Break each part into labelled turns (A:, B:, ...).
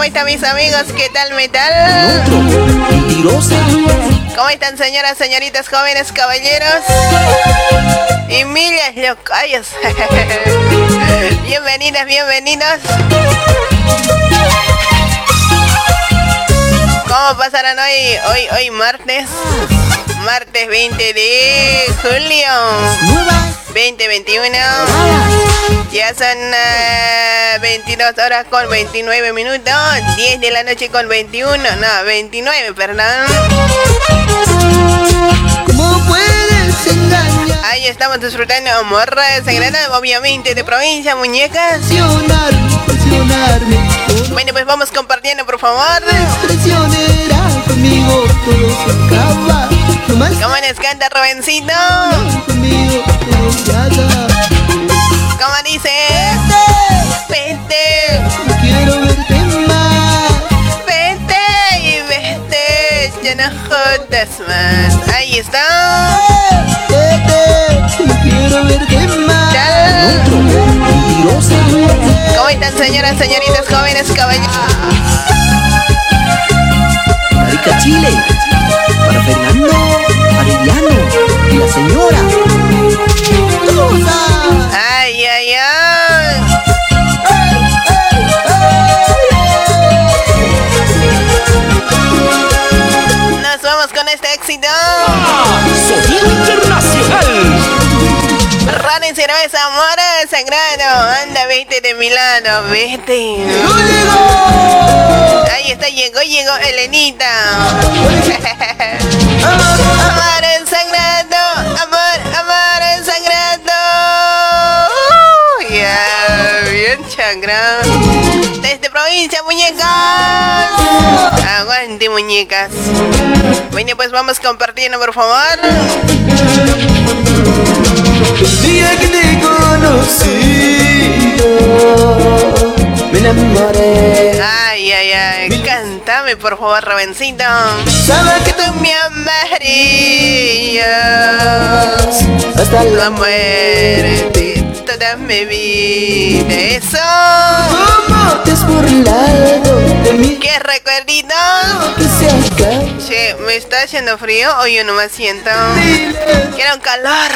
A: mis amigos? ¿Qué tal metal? ¿Cómo están señoras, señoritas, jóvenes, caballeros? Y miles locayos. Bienvenidas, bienvenidos. ¿Cómo pasarán hoy, hoy, hoy martes? Martes 20 de julio. 2021. Ya son 22 eh, horas con 29 minutos. 10 de la noche con 21. No, 29, perdón.
B: ¿Cómo puedes engañar?
A: Ahí estamos disfrutando morra sagrada, obviamente de provincia, muñecas. Bueno, pues vamos compartiendo, por favor.
B: conmigo, todo se acaba.
A: ¿Cómo les canta Rubencito?
B: conmigo.
A: ¿Cómo dice? Vete,
B: No quiero verte más.
A: vete y vete. Ya no jodas más. Ahí está.
B: Vete, no quiero verte más.
A: Ya. ¿Cómo están señoras, señoritas, jóvenes, caballeros?
C: Marica Chile. Para Fernando Arellano y la señora.
B: Cosa.
A: Ay, ay, ay. Nos vamos con este éxito.
D: Sonido Internacional.
A: Ron y cerveza, amor sagrado. Anda, vete de mi lado, vete. Ahí está, llegó, llegó Elenita. Aguante, muñecas. Bueno, pues vamos compartiendo, por favor.
B: El día que te conocí, me enamoré.
A: Ay, ay, ay. Cántame, por favor, Ravencito.
B: Sabes que
A: tú me amarías
B: hasta
A: la muerte toda mi vida. Eso.
B: ¿Cómo te has burlado de mí?
A: ¿Qué recuerdito? Che, ¿me está haciendo frío o yo no me siento? Quiero un calor.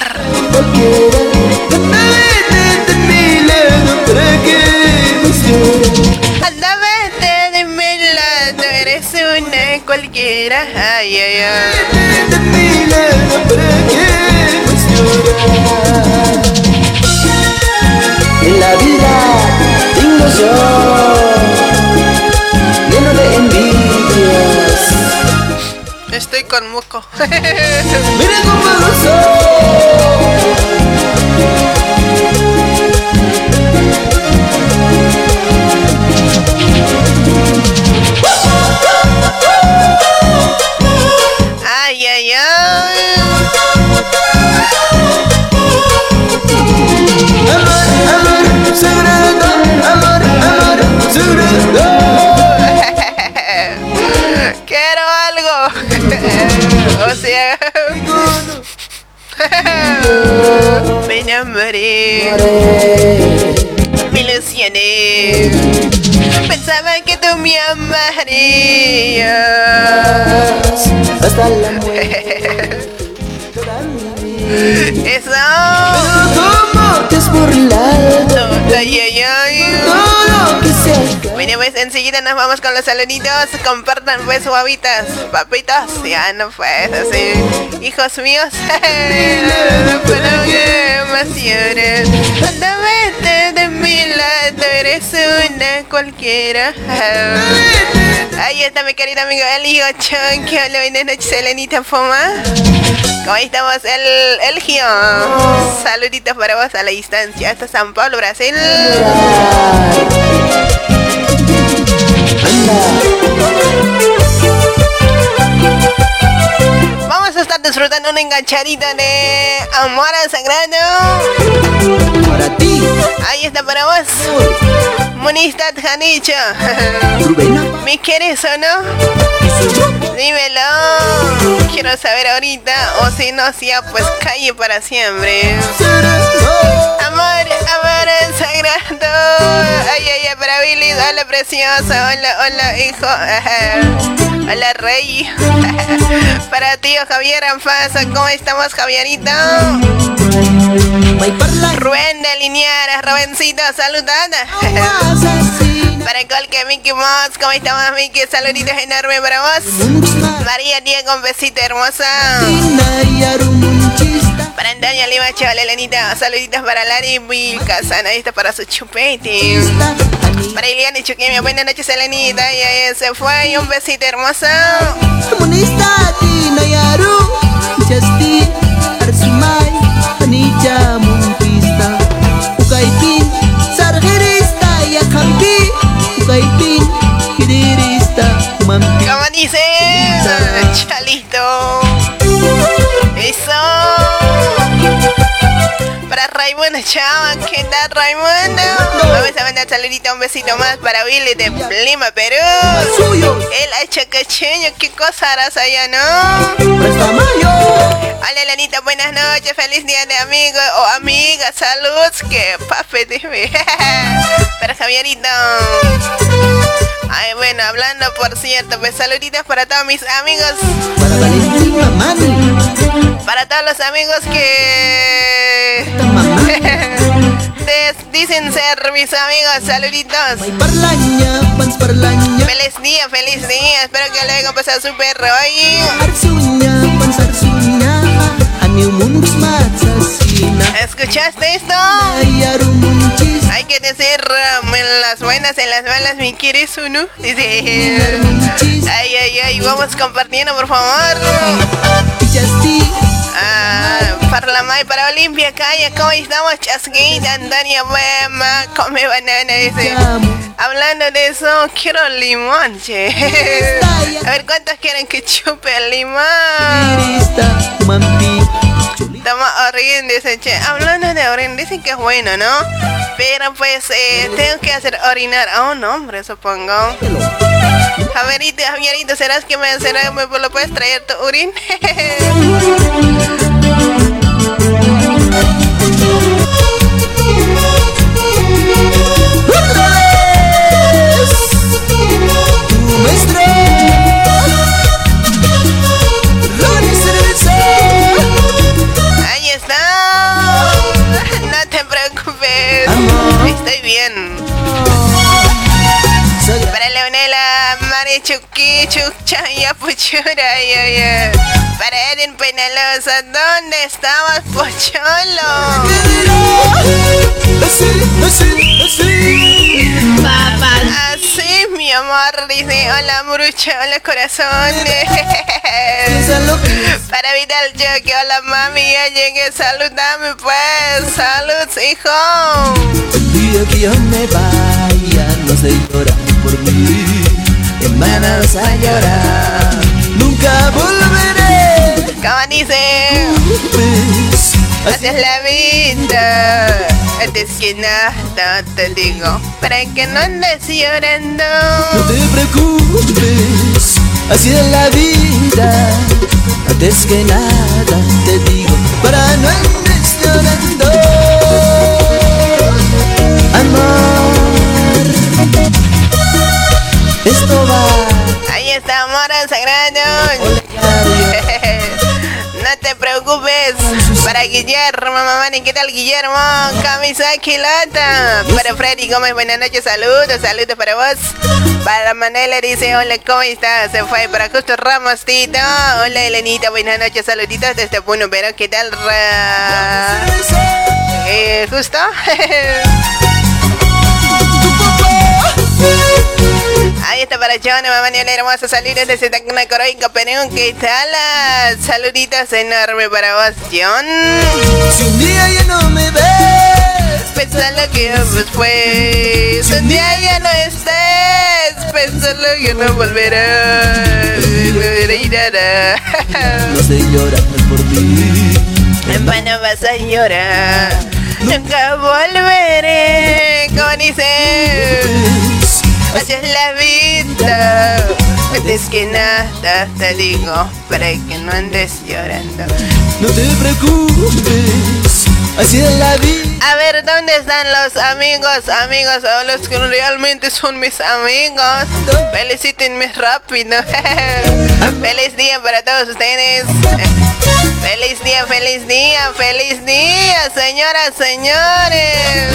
B: Cualquiera.
A: Ay, ay, ay.
B: En la vida tengo yo lleno de envidias.
A: Estoy con moco.
B: Mira cómo soy.
A: o sea, me enamoré, me ilusioné. Pensaba que tú me amarías.
B: Hasta la muerte.
A: Eso.
B: ¿Cómo te has burlado?
A: Ay, ay, ay. Bueno, pues enseguida nos vamos con los saluditos. Compartan pues guapitas, papitas. Ya no pues así. Hijos míos. más. Anda, vete de mi lado. Eres una cualquiera. Ahí está mi querido amigo Elio Chon. Que hola, buenas noches, Elenita Foma. ¿Cómo estamos? El, el Gio. Saluditos para vos a la distancia. Hasta San Pablo, Brasil. Vamos a estar disfrutando una enganchadita de Amor al Sagrado.
C: Para ti,
A: Ahí está para vos. Monistad Janicho.
C: Rubena.
A: ¿Me quieres o no? Dímelo. Quiero saber ahorita. O si no, si ya, pues calle para siempre. Ay, ay, ay, para Billy. Hola, preciosa. Hola, hola, hijo. Hola, rey. Para tío Javier Anfasa. ¿Cómo estamos, Javierito? Rubén de Lineares, Rubencito, saludada. Para cualquier Mickey Mouse, ¿cómo estamos, Mickey? Saluditos enormes para vos. María Diego, un besito hermosa. Para Antonia Lima Chaval, Elenita, saluditos para Lari Vilcasana, esto para su chupete. Para Iliana y Chuquimia, buenas noches, Elenita. Y ahí se fue, y un besito hermosa.
B: Comunista Tina Yaru. Justin Arsimay. Batman. ¿Cómo dices? Está listo.
A: Eso dice? Chalito. chava, ¿qué tal Raimundo? Vamos a mandar saludito, un besito más para Billy de Lima, Perú. El achacacheño, ¿qué cosa harás allá, no? Hola, Lenita, buenas noches, feliz día de amigo o amiga, salud, que pape, dime. para Javierito. Ay, bueno, hablando por cierto, pues saluditos para todos mis amigos.
B: Para.
A: Para todos los amigos que dicen ser mis amigos, saluditos. Feliz día, feliz día. Espero que lo hayan pasado súper hoy. ¿Escuchaste esto? Hay que decir um, en las buenas, en las malas, mi quieres uno. Dice. Ay, ay, ay, vamos compartiendo, por favor. Ah, para la May, para Olimpia, calla, ¿cómo estamos? Chasquita, Antonia Buema, come banana, dice. Hablando de eso, quiero limón, che. A ver, ¿cuántos quieren que chupe el limón? Dice, che. Hablando de orín, dicen que es bueno, ¿no? Pero pues, eh, tengo que hacer orinar a un hombre, supongo. Javierito, Javierito, ¿serás que me, será, me lo puedes traer tu orín? bien. Leonela, Mari Chuki, Chuchaya, Puchura, ya, ya. Para Eden Penalosa, ¿dónde estabas, Pocholo?
B: Así, así, así
A: Así, mi amor, dice, hola Murucha, hola corazón. Para Vidal que hola mami, ya llegué, saludame pues, salud hijo.
B: El día que yo me vaya No se llora por mí Hermanas a llorar Nunca volveré
A: ¿Cómo dice? Así es la vida. Antes que nada te digo, para que no andes llorando.
B: No te preocupes Así es la vida Antes que nada te digo Para no andes llorando Amor Esto va
A: Ahí está, amor sagrado. No te preocupes. Para Guillermo, mamá, ¿y qué tal Guillermo? Camisa quilata. Para Freddy Gómez, buenas noches, saludos, saludos para vos. Para Manela dice, hola, ¿cómo estás? Se fue para Justo Ramos, Tito. Hola, Elenita, buenas noches, saluditos desde Puno, pero ¿qué tal? Ra... Eh, ¿Justo? Ahí está para John, mamá Niela hermosa, saludos desde Tacna Coroica, Perú. ¿Qué tal? Saluditos enormes para vos, John.
B: Si un día ya no me ves
A: Pensando que pues fue. Si un día ya no estés, pensando que no volverá. volverá.
B: No sé llorar por mí
A: En vano vas a llorar. Nunca volveré. Como dice. Así es la vida. Antes que nada te digo, para que no andes llorando.
B: No te preocupes Así es la vida
A: A ver, ¿dónde están los amigos, amigos, o los que realmente son mis amigos? Felicítenme rápido. feliz día para todos ustedes. Feliz día, feliz día, feliz día, señoras, señores.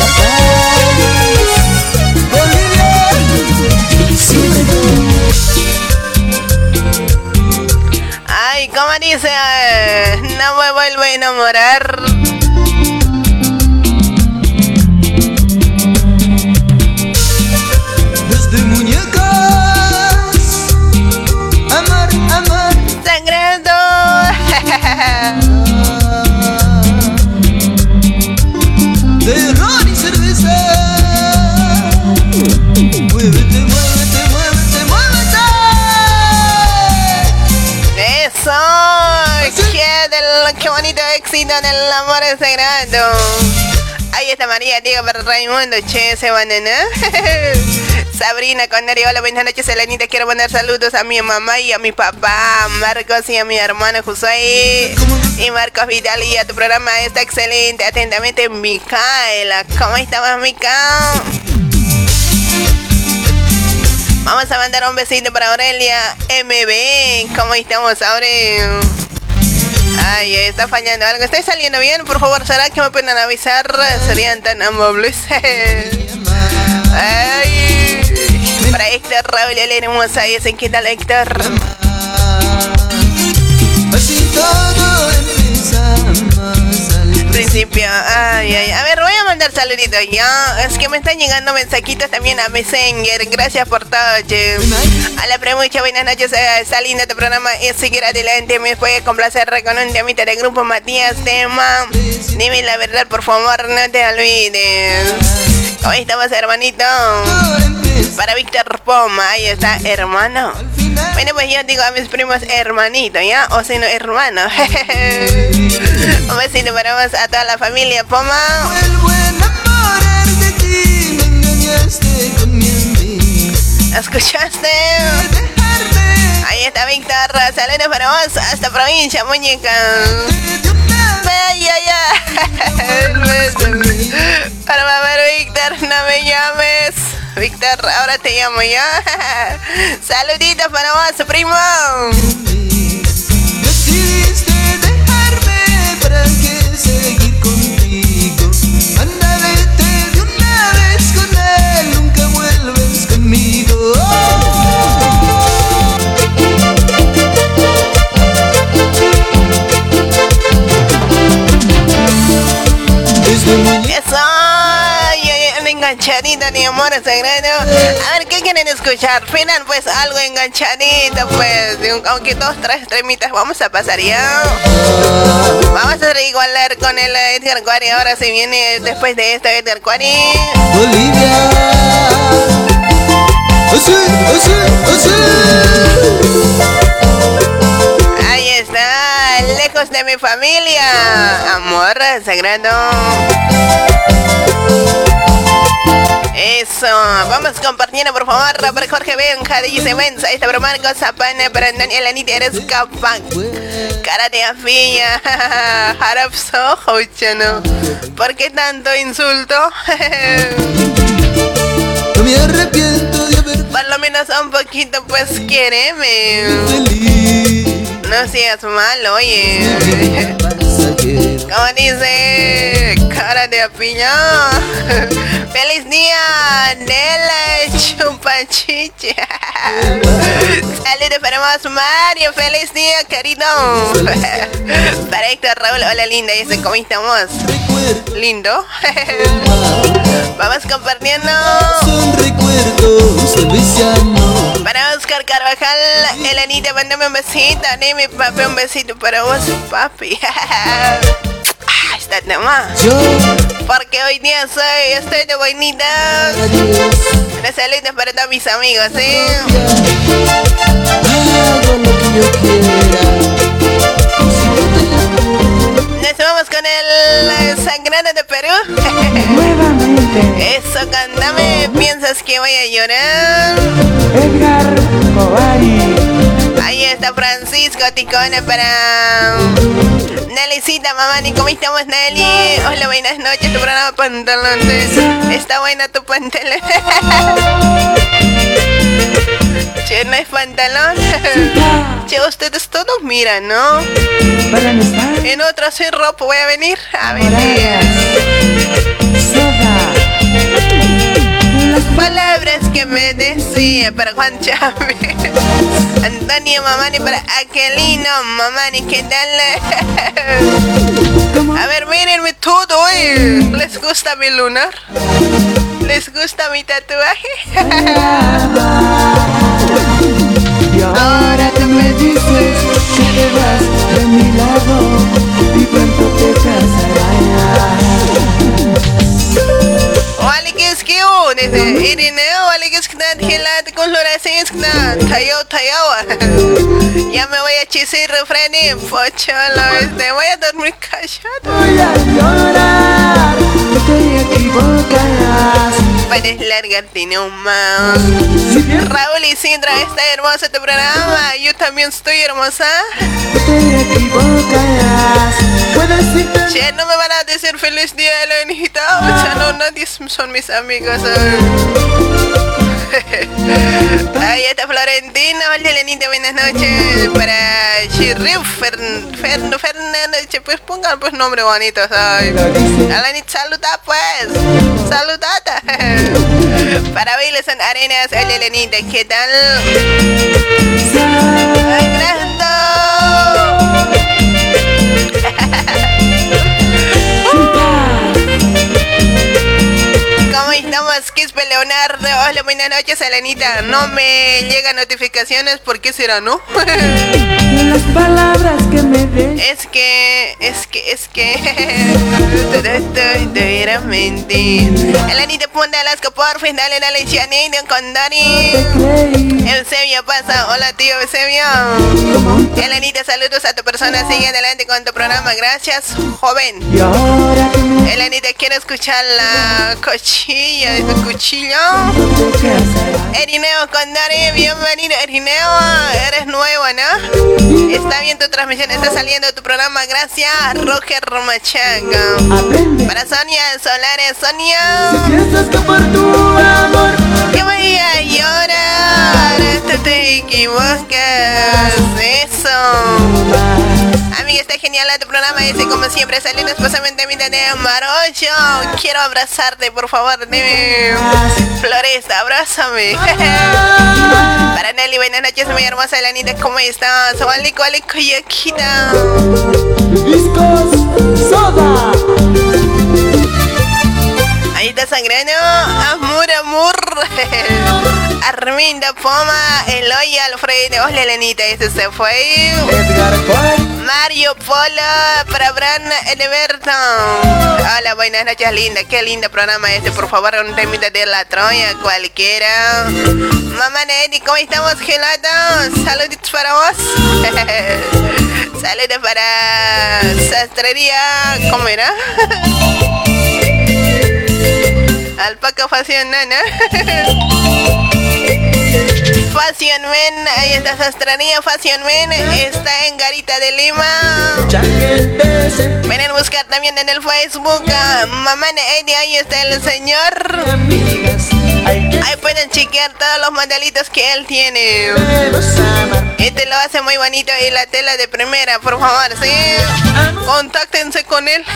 A: ¿Cómo dice? Eh, No me vuelvo a enamorar. Éxito del amor sagrado. Ahí está María Diego para Raimundo, che, se banana. Sabrina Connery, hola, buenas noches, Elenita. Quiero mandar saludos a mi mamá y a mi papá, Marcos y a mi hermano Josué. Y Marcos Vidal y a tu programa está excelente. Atentamente, Micaela. ¿Cómo estamos, Mica? Vamos a mandar un besito para Aurelia MB. ¿Cómo estamos, Aurelia? Ay, está fallando algo. ¿Está saliendo bien? Por favor, ¿será que me pueden avisar? Serían tan amables. Ay, para Héctor Raúl la hermosa. ¿Y qué tal, Héctor? A ver, voy a mandar saluditos ya. Es que me están llegando mensajitos también a Messenger. Gracias por todo, che. A la premucha, buenas noches. Está lindo tu programa. Y seguir adelante. Me puede complacer con un temita grupo Matías Tema. Dime la verdad, por favor, no te olvides. ¿Cómo estamos, hermanito? Para Víctor Poma. Ahí está, hermano. Bueno, pues yo digo a mis primos hermanito, ¿ya? O si no, hermano. Un besito para más a toda la familia, Poma. ¿Escuchaste? Ahí está Víctor. Saludos para vos. Hasta provincia, muñeca. Ay, ay, ay. Para ver, Víctor, no me llames. Víctor, ahora te llamo ya. Saluditos para vos, primo. Dejarme enganchadita ni amor sagrado. A ver, ¿qué quieren escuchar? Final, pues algo enganchadito, pues, aunque dos, tres tremitas vamos a pasar ya. Vamos a reigualar con el Edgar Quari. Ahora se viene después de esto Edgar Quari. Bolivia. Ahí está, lejos de mi familia. Amor sagrado. Eso, vamos compartiendo por favor para Jorge Benja, dice Benza, esta broma Marco Zapana, para Daniel Anita eres capaz. Cara de afilla, harapso, chano. ¿Por qué tanto insulto? No me arrepiento de haber. Por lo menos un poquito, pues quiereme. No seas malo, oye. Como dice, cara de piña. ¡Feliz día! ¡Nela chupachiche! Saludos para más Mario. ¡Feliz día, querido! para Héctor Raúl, hola linda. ¿Y ese cómo estamos? ¿Lindo? Vamos compartiendo. Para Oscar Carvajal, Elenita, mándame un besito. Dime, papi, un besito para vos, papi. Ah, está tema. Porque hoy día soy, estoy de. Una salida para todos mis amigos, ¿sí? Nos vamos con el Sangrado de Perú. Nuevamente. Eso, cántame. ¿Piensas que voy a llorar? Edgar Ahí está Francisco Ticone para Nellycita, mamá, ni cómo estamos, Nelly. Hola, buenas noches. Tu programa pantalones. Está buena tu pantalón. Che, no es pantalón. Che, ustedes todos miran, ¿no? En otra sin ropa voy a venir. A venir. Las palabras que me decía para Juan Chávez. Antonio Mamani para Aquelino Mamani, ¿qué tal? A ver, mírenme todo, ¿eh? ¿Les gusta mi lunar? ¿Les gusta mi tatuaje?
B: Y ahora tú me dices que te vas de mi lado
A: Leones de Irineo, Aleguescnat, Gelat, Colorasescnat, Tayo, Tayo. Ya me voy a chisir, refrenim, pochola, te voy a dormir callado.
B: Voy a llorar, no te equivocas.
A: Puedes largarte nomás. Raúl y Sindra, está hermoso tu programa. Yo también estoy hermosa. Che, no me van a decir feliz día de la hijita. O no, nadie son mis amigos. Ahí está Florentino, hola Lenita, buenas noches. Para Shirriu Fernando Fernández, pues pongan pues nombre bonito. Alanita, saluda pues. Saludata. Para Viles en Arenas, hola Lenita, ¿qué tal? ¿Cómo estamos, Quispe Leonardo? Hola, buenas noches, Elenita. No me llegan notificaciones, ¿por qué será, no? Las palabras que me den. Es que, es que, es que. Todo esto era mentir. Elenita Punta Alaska, por fin, dale, dale, Chanita con Dani. Eusebio pasa. Hola, tío Eusebio. Elenita, saludos a tu persona. Sigue adelante con tu programa. Gracias, joven. Elenita, quiero escuchar la coche cuchilla, de tu cuchillo. Erineo Condare, bienvenido Erineo, eres nuevo, ¿no? Está bien tu transmisión, está saliendo tu programa, gracias Roger Romachaga. Para Sonia Solares, Sonia. Que voy a llorar, te, te equivocas, eso. Amiga, está genial tu programa. Dice, como siempre, saliendo esposamente mi de Marocho. Quiero abrazarte, por favor. Dime, Floresta, abrázame. Para Nelly, buenas noches, mi hermosa Elanita. ¿Cómo estás? Vale, vale, coyaquita. Discos Soda. Ahí está sangrando. Amor, amor. Arminda Poma, Eloy Alfredo. Hola, Elenita. Este se fue. Mario Polo, para Bran Edeberto. Hola, buenas noches, linda. Qué lindo programa este. Por favor, un temita de la Troya, cualquiera. Mamá Nelly, ¿cómo estamos, gelatos? Saluditos para vos. Saludos para Sastrería. ¿Cómo era? Alpaca Fashion Nana. Fashion Men, ahí está Sastrería Fashion Men, está en Garita de Lima. Ven a buscar también en el Facebook. Mamá Eddie, ahí está el señor. Ahí pueden chequear todos los modelitos que él tiene. Este lo hace muy bonito y la tela de primera, por favor, ¿sí? Contáctense con él.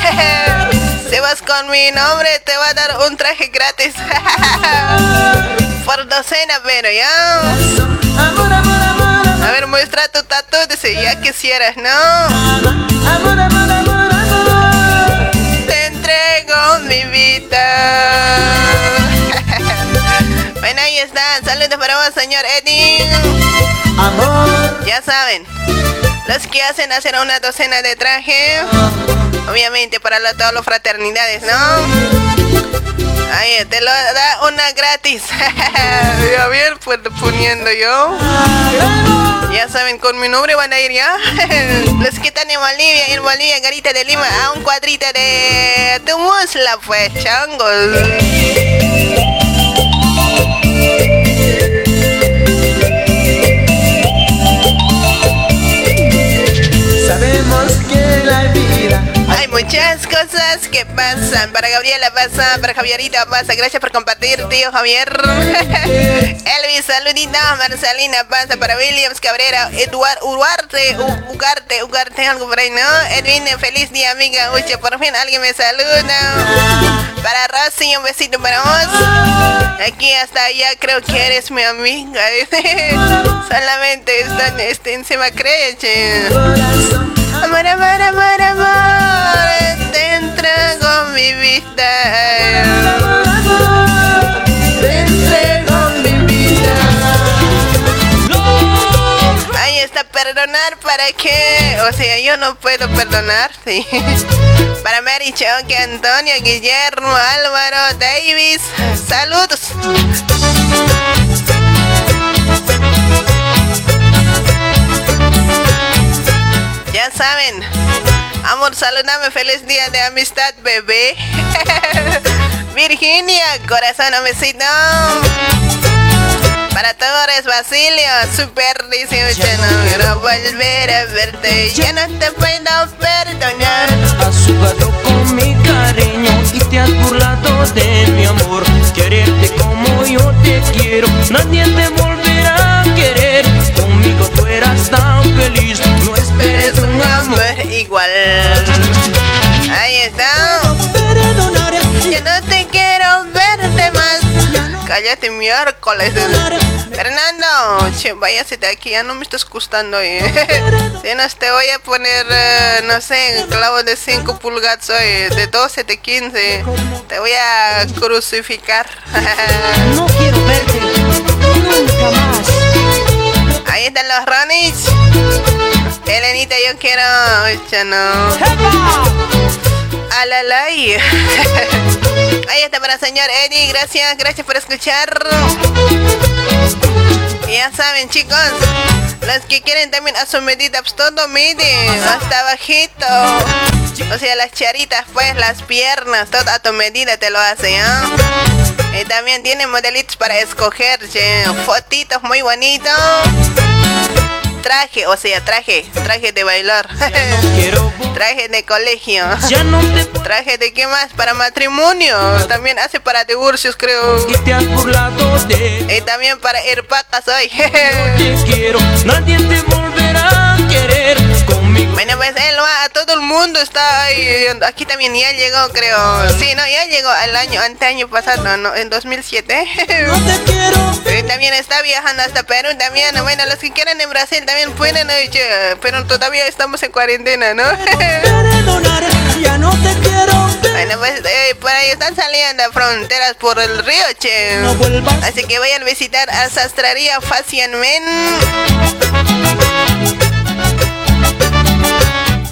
A: Si vas con mi nombre, te va a dar un traje gratis. Por docena, pero ya. A ver, muestra tu tatu, dice, ya quisieras, ¿no? Te entrego mi vida. Bueno, ahí está. Saludos para vos, señor Eddie. Amor. Ya saben. Los que hacen hacer una docena de trajes. Obviamente para la, todas las fraternidades, ¿no? Ahí, te lo da una gratis. ya bien, pues poniendo yo. Ya saben, con mi nombre van a ir ya. Los que están en Bolivia, en Bolivia, Garita de Lima, a un cuadrito de tu musla, pues, changos. Hay muchas cosas que pasan. Para Gabriela pasa, para Javierita pasa. Gracias por compartir, tío Javier. Elvis, saludita. Marcelina pasa. Para Williams Cabrera. Eduard Uruarte, Ugarte, Ugarte, algo por ahí, ¿no? Edwin, feliz día, amiga. Uy, por fin alguien me saluda. Para Rosy, un besito para vos. Aquí hasta allá creo que eres mi amiga. Solamente están, este, encima cree, Amor, amor, amor, amor, te entrego mi vida. Te mi vida. Está, perdonar para qué. O sea, yo no puedo perdonar, sí. Para Mary Choque, Antonio, Guillermo, Álvaro, Davis. Saludos. Ya saben. Amor, saludame. Feliz día de amistad, bebé. Virginia, corazón, besito. Para Torres, Basilio, Super 18, no quiero volver a verte, ya no te puedo perdonar.
E: Has jugado con mi cariño y te has burlado de mi amor. Quererte como yo te quiero, nadie te volverá a querer. Conmigo tú eras tan feliz, esperes un amor
A: igual. Ahí está. Ya no te quiero verte más. Cállate miércoles. Fernando, che, váyase de aquí, ya no me estás gustando. Eh. Si no, te voy a poner, eh, no sé, clavo de 5 pulgadas hoy, de 12, de 15. Te voy a crucificar.
C: No quiero verte nunca más.
A: Ahí están los Ronis. Elenita, yo quiero. Ya no. Alalay. Ahí está para el señor Eddie. Gracias, gracias por escuchar. Ya saben, chicos. Los que quieren también a su medida, pues todo mide. Hasta bajito. O sea, las charitas, pues, las piernas, todo a tu medida te lo hace, ¿ah? Y también tiene modelitos para escoger, che. Fotitos muy bonitos traje, o sea, traje, traje de bailar, traje de colegio, traje de qué más, para matrimonio, también hace para divorcios creo, y también para ir patas hoy.
E: quiero, nadie te volverá.
A: Bueno, pues él va a todo el mundo, está ahí, aquí también ya llegó creo, sí, no, ya llegó el año, ante año pasado, no, en 2007.
E: No te quiero.
A: Y también está viajando hasta Perú también, bueno, los que quieren en Brasil también pueden, pero todavía estamos en cuarentena, ¿no?
E: ya no te quiero.
A: Bueno, pues eh, por ahí están saliendo fronteras por el río, che. Así que vayan a visitar a Sastrería Fashion Men.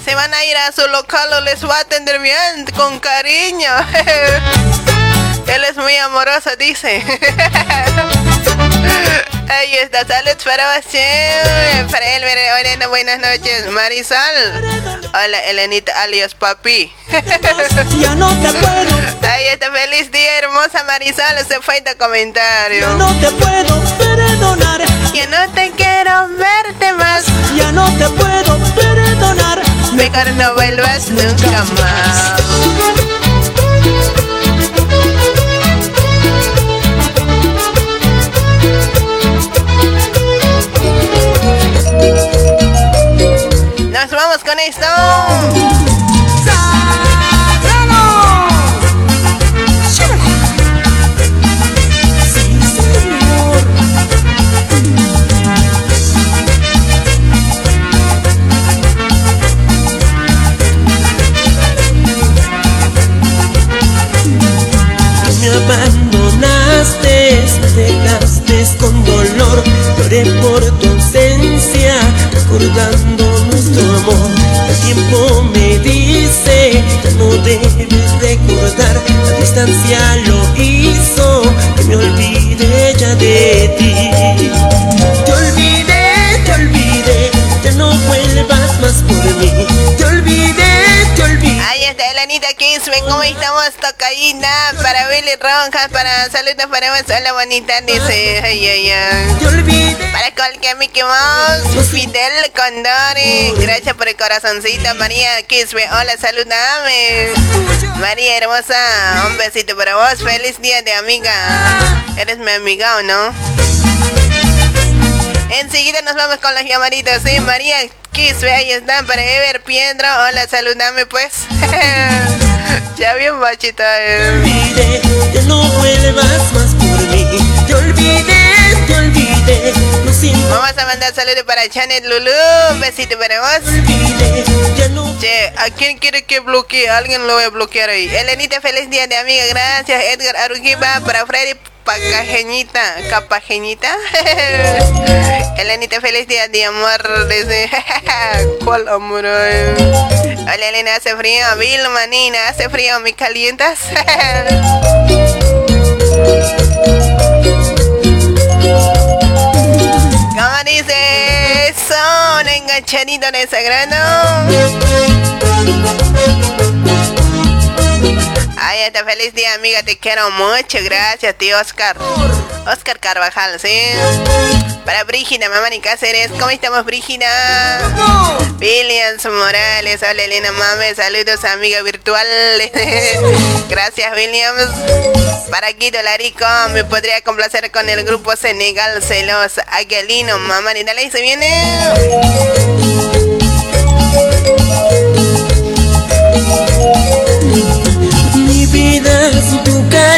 A: Se van a ir a su local o les va a atender bien, con cariño. Él es muy amoroso, dice. Ahí está, salud para usted. Para él, mire, buenas noches. Marisol. Hola, Elenita, alias Papi.
E: ya no te puedo.
A: Ahí está, feliz día, hermosa Marisol. Se fue tu comentario.
E: Ya no te puedo perdonar.
A: Ya no te quiero verte más.
E: Ya no te puedo perdonar.
A: Mejor no vuelvas nunca más. Nos vamos con esto.
E: Dejaste con dolor, lloré por tu ausencia, recordando nuestro amor. El tiempo me dice, ya no debes recordar, la distancia lo hizo, que me olvide ya de ti. Te olvidé, te olvidé, ya no vuelvas más por mí. Te olvidé, te olvidé.
A: Ahí está Elenita Kisben, ¿cómo estamos? Tocadita para Billy Ronjas, para saludos para vos, hola bonita, dice, ay, ay, ay. Para cualquier Mickey Mouse, Fidel Condori, gracias por el corazoncito, María Kisben, hola, saludame. María hermosa, un besito para vos, feliz día de amiga. Eres mi amiga, ¿o no? Enseguida nos vamos con las llamaditas, ¿sí? María Kisbe, ahí están para Ever Piedro. Hola, saludame pues. ya bien bachita.
E: Te olvidé, ya no vuelvas más por mí. Te olvidé, te olvidé. No siento.
A: Vamos a mandar saludos para Janet Lulu. Un besito para vos.
E: Te olvidé, ya no.
A: Che, ¿a quién quiere que bloquee? Alguien lo voy a bloquear ahí. Elenita, feliz día de amiga. Gracias. Edgar Arugiba para Freddy Pacajeñita, capajeñita. Elenita, feliz día de amor. Desde. ¿Cuál amor? Hola, Elena, hace frío. Vilma, Nina, hace frío. ¿Me calientas? Son enganchaditos de sagrado. Feliz día, amiga. Te quiero mucho. Gracias, tío Oscar. Oscar Carvajal, ¿sí? Para Brígida, mamá ni Cáceres. ¿Cómo estamos, Brígida? Williams Morales. Hola, Elena Mame. Saludos, amiga virtual. Gracias, Williams. Para Guido Larico, me podría complacer con el grupo Senegal Celos. Aguilino, mamá ni dale, se viene.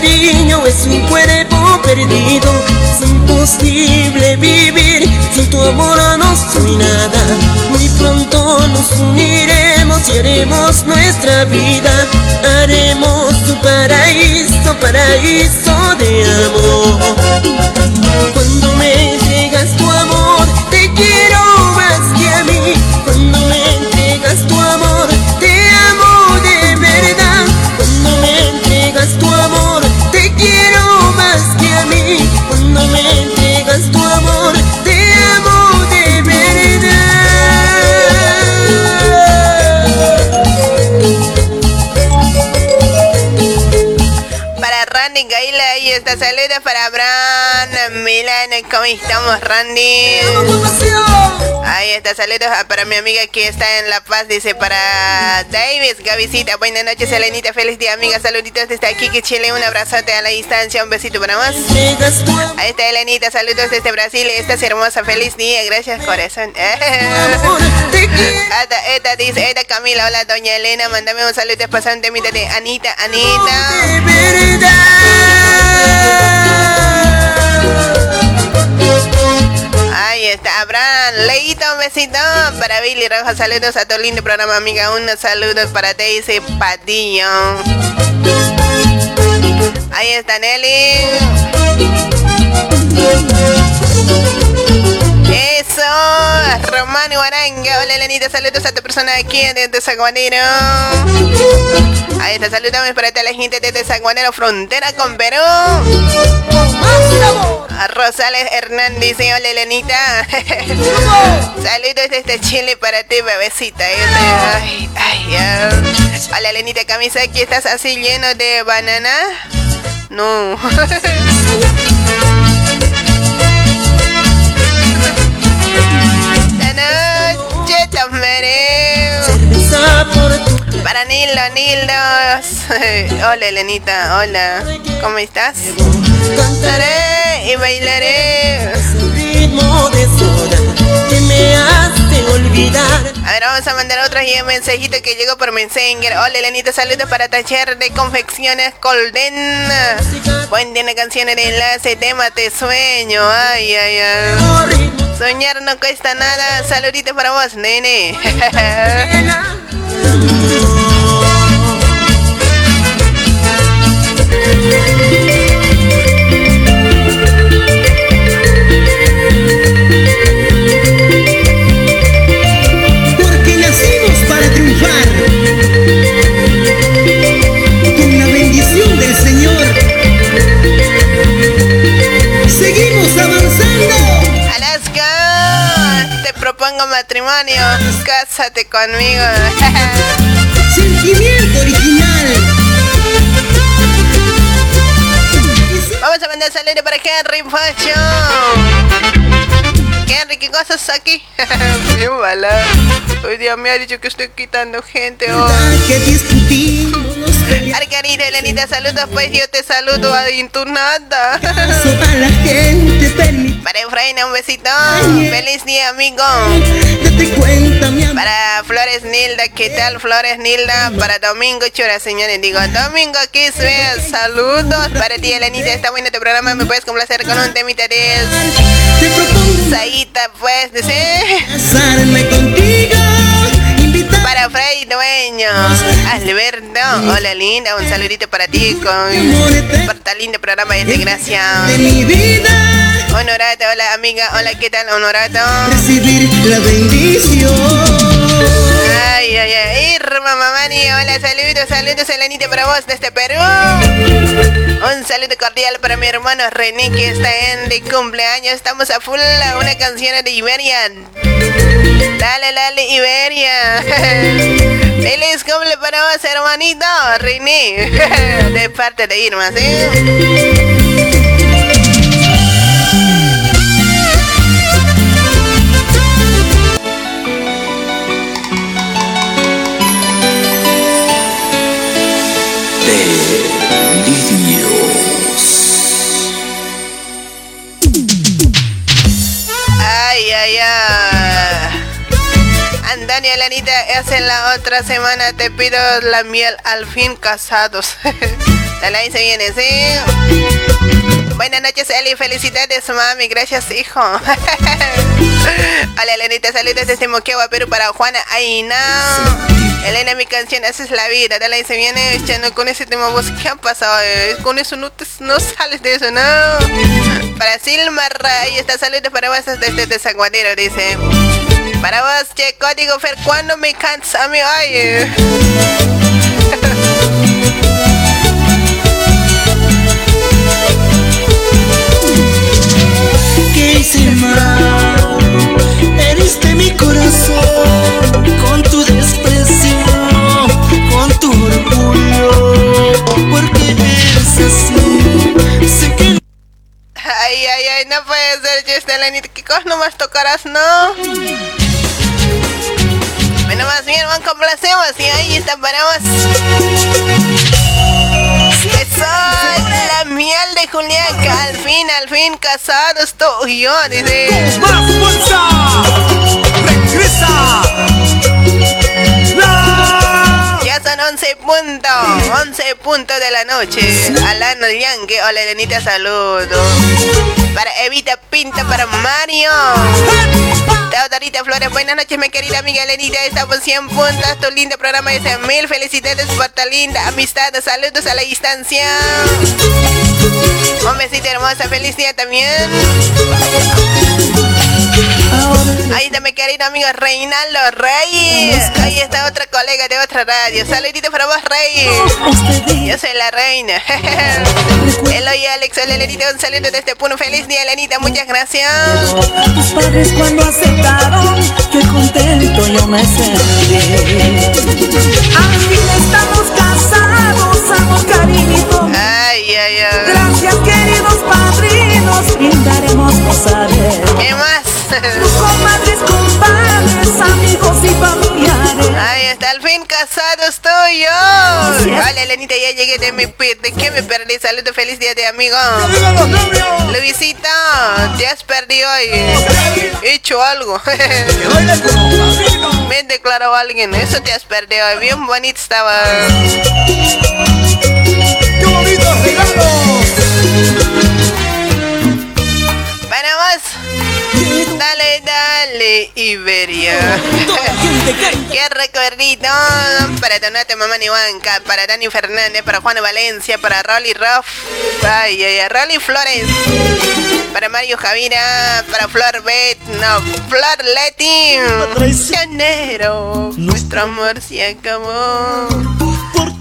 E: Cariño es un cuerpo perdido. Es imposible vivir sin tu amor, no soy nada. Muy pronto nos uniremos y haremos nuestra vida. Haremos tu paraíso, paraíso de amor. Cuando me
A: Gaila y esta salida para Abraham Milano. ¿Cómo estamos, Randy? Ahí está, saludos para mi amiga que está en La Paz, dice para Davis, Gavisita, buenas noches, Elenita, feliz día, amiga, saluditos desde aquí, que Chile, un abrazote a la distancia, un besito para más. Ahí está Elenita, saludos desde Brasil, estás hermosa, feliz día, gracias corazón. esta, esta dice, esta Camila, hola doña Elena, mándame un saludo pasante, de Anita, Anita. Ahí está, Abraham. Leito, un besito para Billy Roja. Saludos a todo el lindo programa, amiga. Unos saludos para Daisy Padillo. Ahí está Nelly. Román Guaranga. Hola, Lenita. Saludos a tu persona aquí desde Zaguanero. Ahí está, saludos para toda la gente desde Zaguanero, frontera con Perú. A Rosales Hernández, hola, Lenita. saludos desde Chile para ti, bebecita. Ay, ay, Hola, Lenita Camisa, aquí estás así lleno de banana. No. Para Nildo, Nildos. Hola, Elenita. Hola. ¿Cómo estás? Cantaré y bailaré. Ritmo de que me hace olvidar. A ver, vamos a mandar otro mensajito que llegó por Messenger. Hola, Elenita. Saludos para taller de confecciones Colden. Buen día, canciones de enlace. Tema Te Sueño. Ay, ay, ay. Soñar no cuesta nada. Saluditos para vos, nene. propongo matrimonio, cásate conmigo.
E: Sentimiento original.
A: Vamos a mandar saludos para Henry Facho. Henry, ¿qué cosas aquí? Bien bala. Hoy día me ha dicho que estoy quitando gente hoy. Oh. Arcarita, Elenita, saludos, pues yo te saludo a Intunada. Para Efraín, un besito. Feliz día, amigo. Para Flores Nilda, ¿qué tal, Flores Nilda? Para Domingo Chura, señores. Digo, Domingo aquí se saludos. Para ti, Elenita, está bueno tu programa. Me puedes complacer con un temita de Saíta, pues, dice. Casarme contigo para Freddy Dueño. Alberto, hola linda, un saludito para ti con por tal lindo programa de gracias. Honorato, hola amiga, hola, ¿qué tal, Honorato?
E: Recibir la bendición.
A: Ay, ay, ay, Mamani, hola saludos, saludos, Elenita, para vos desde Perú. Un saludo cordial para mi hermano René, que está en de cumpleaños. Estamos a full una canción de Iberia. Dale, dale, Iberia. Feliz cumple para vos, hermanito René. De parte de Irma, ¿sí? Antonio, Lanita, es en la otra semana te pido la miel al fin casados. la se viene, ¿sí? Buenas noches, Eli. Felicidades, mami. Gracias, hijo. Hola, Elenita. Saludos desde Moquegua, Perú para Juana Aina. Elena, mi canción, esa es la vida. Dale, se viene echando con ese tema. ¿Vos qué ha pasado? Eh, con eso no, no sales de eso, ¿no? Para Silma Ray, está saludos para vos desde Desaguadero, dice. Para vos, che, código Fer, ¿cuándo me cansa a mí? Ay. ser, Jestelenita. ¿Qué cosas nomás tocarás, no? Bueno, más bien, van complacemos y ahí está para vos. Soy la miel de que al fin, al fin casados tú yo, dice. 11 puntos, 11 puntos de la noche. Alano Yankee, hola Elenita, saludos. Para Evita Pinta, para Mario. Teodorita Flores, buenas noches, mi querida amiga Elenita. Estamos 100 puntos. Tu lindo programa dice mil felicidades por tu linda amistad. Saludos a la distancia. Un besito hermosa, feliz día también. Ahí está mi querido amigo Reinaldo Reyes. Ahí está otra colega de otra radio. Saludito para vos, Rey. Yo soy la reina. Eloy Alex, hola Elenita, un saludo desde Puno. Feliz día, Elenita, muchas gracias.
F: Tus padres cuando aceptaron, qué contento yo me sentí. Al fin estamos casados, amor, cariñito.
A: Ay, ay, ay.
F: Gracias, queridos padrinos, brindaremos posares.
A: ¿Qué más?
F: Comadres, compadres, amigos y familiares.
A: Ay, hasta el fin casados tú y yo. Vale, Elenita, ya llegué de mi pit. ¿De qué me perdí? Saludos, feliz día de amigo. Luisito, te has perdido hoy. He hecho algo. me declaró alguien. Eso te has perdido. Bien bonito estaba.
D: ¡Qué
A: más. Dale, dale, Iberia. Qué recuerdito para Donato Mamá Nihuanca, para Dani Fernández, para Juan Valencia, para Rolly Roff, ay, ay, ay, Rolly Flores, para Mario Javira, para Flor Bet, no, Flor Leti, Traicionero, nuestro amor se acabó.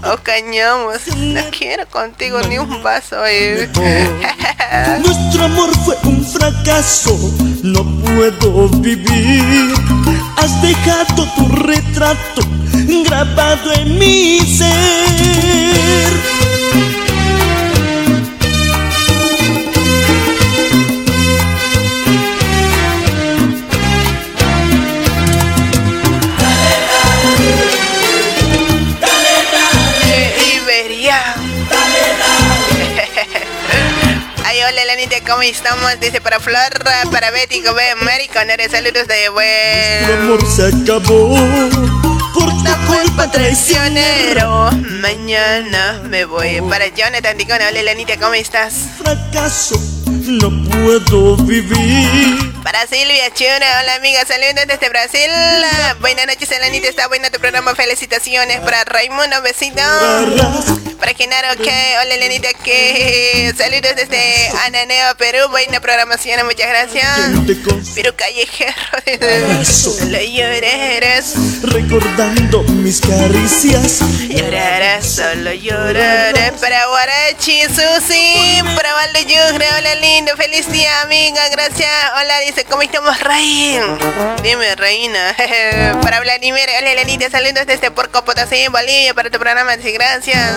A: O cañamos, no quiero contigo ni un vaso. eh.
B: Nuestro amor fue un fracaso, no puedo vivir. Has dejado tu retrato grabado en mi ser.
A: Lenita, ¿cómo estamos? Dice para Flor, para Betty, Gobe, Mary, con saludos de buen.
B: Tu culpa
A: Traicionero, mañana me voy. Para Jonathan Ticona, hola Lenita, ¿cómo estás?
B: fracaso, no puedo vivir.
A: Para Silvia Chura, hola amiga, saludos desde Brasil. Buenas noches, Elenita, está bueno tu programa, felicitaciones. Para Raimundo, besito. Para Genaro, que hola Lenita, que saludos desde Ananeo, Perú. Buena programación, muchas gracias. Perú Callejero, solo llorarás.
B: Recordando mis caricias.
A: Llorarás, solo llorarás. Para Guarachi, Susi, para Valde hola lindo, feliz día, amiga, gracias. Hola, dice, ¿cómo estamos, Raín? Dime, reina. para Vladimir, hola Lenita, saludos desde Porco Potosí, Bolivia, para tu programa, dice, gracias.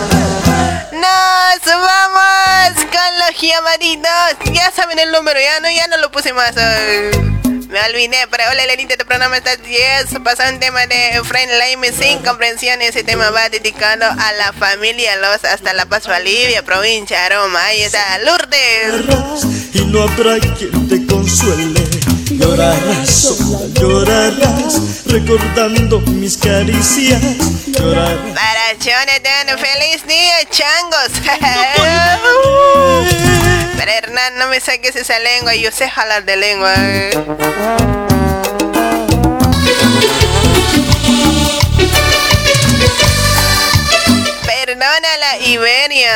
A: Nos vamos con los llamaditos. Ya saben el número, ya no, ya no lo puse más. Me olvidé, pero hola Lenita, tu programa está 10. Pasa un tema de Efraín Laime sin comprensión. Ese tema va dedicado a la familia Los hasta La Paz, Bolivia, provincia Aroma. Ahí está, Lourdes.
B: Y no habrá quien te consuele. Llorarás, sola, llorarás, recordando mis caricias. Llorarás.
A: Para Jonathan, feliz día, changos. Para Hernán, no me saques esa lengua, yo sé jalar de lengua. Perdona la Iberia.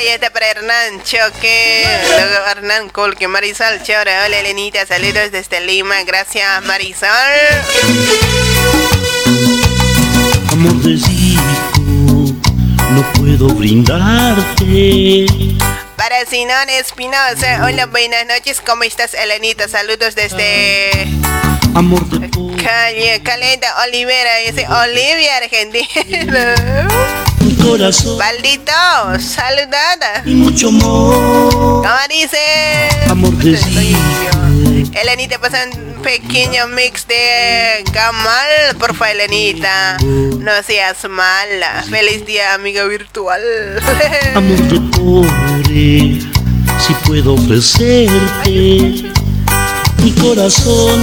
A: Ahí está para Hernán Choque, luego Hernán Colque, Marisol Chora, hola Elenita, saludos desde Lima, gracias Marisol.
G: Amor desdijo, no puedo brindarte.
A: Para Sinón Espinosa, hola, buenas noches, ¿cómo estás Elenita? Saludos desde...
G: Amor de
A: Calle, Caleta Olivera, dice Olivia Argentina.
G: Corazón.
A: Maldito, saludada.
G: Y mucho amor.
A: ¿Cómo dice?
G: Amor desdijo.
A: Elenita pasa un pequeño mix de Gamal, porfa Elenita. No seas mala. Feliz día, amiga virtual.
G: Amor de pobre, si puedo ofrecerte mi corazón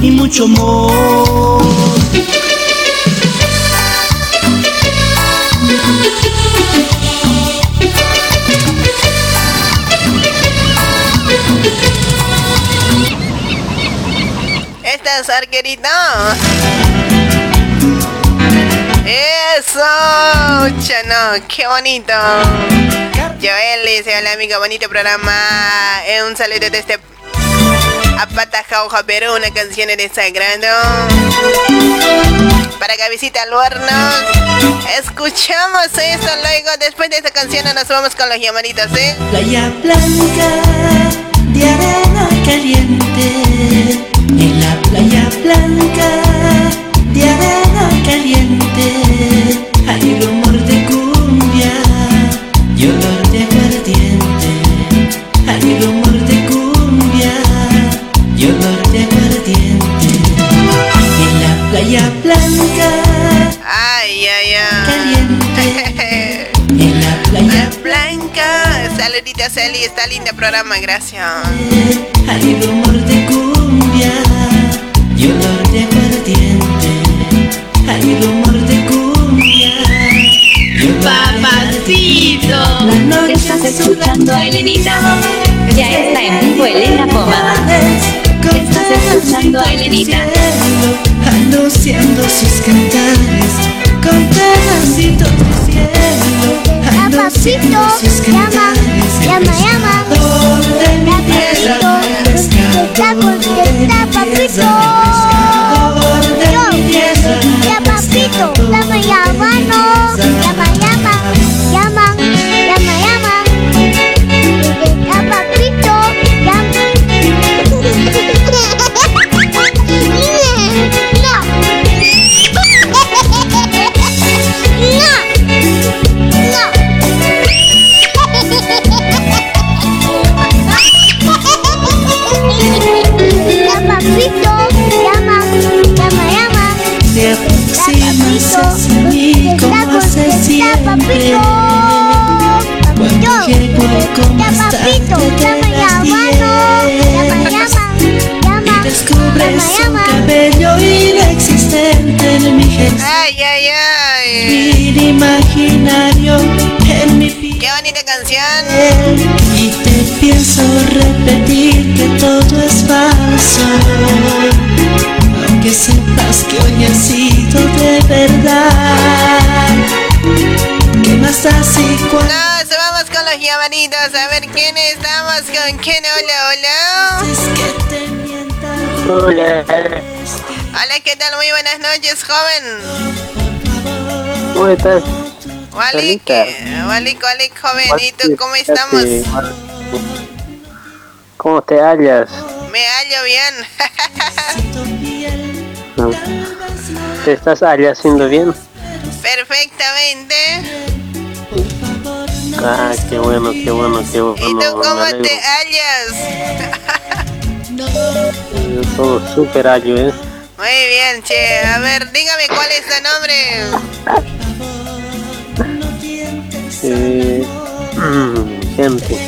G: y mucho amor.
A: Estas arqueritas. Eso, chano, qué bonito. Joel dice, hola amigo, bonito programa. Eh, un saludo desde este Apata Jauja Perú, una canción en sagrado. Para que visita al horno. Escuchamos esto luego, después de esta canción nos vamos con los llamaditos, ¿eh?
E: Playa blanca de arena caliente. En la playa blanca de arena caliente. Playa blanca
A: Ay, ay, ay.
E: caliente. En la playa
A: Blanca, saludita Celi, está lindo programa, gracias.
E: Hay rumor de cumbia y olor de aguardiente. Hay rumor de cumbia y olor
H: Papacito.
E: La noche
H: Estás escuchando a Elenita. Ya está en vivo Elena Poma. Estás escuchando a Elenita.
E: Anunciando sus cantares con pedacitos de cielo. Anunciando sus cantares.
I: llama, llama.
E: Donde mi tierra
I: Contesta, contesta, papito. Yo, ya papito, llama, llama, no.
E: Un cabello inexistente en mi gesto.
A: Ay, ay, ay.
E: Imaginario en mi piel.
A: Qué bonita canción.
E: Y te pienso repetir que todo es falso Aunque sepas que hoy he sido de verdad. ¿Qué más así cuando
A: No, vamos con los llamaditos. A ver quién estamos con quién. Hola, hola.
J: Hola,
A: Hola, ¿qué tal? Muy buenas noches, joven.
J: ¿cómo estás?
A: Walik. Walik, Walik, joven. ¿Y tú cómo estamos?
J: ¿Cómo te hallas?
A: Me hallo bien.
J: ¿Te estás haciendo bien?
A: Perfectamente.
J: Ah, qué bueno, qué bueno, qué bueno.
A: ¿Y tú cómo te hallas?
J: Yo Todo súper ¿eh?
A: Muy bien, che. A ver, dígame cuál es tu nombre.
J: Eh, gente,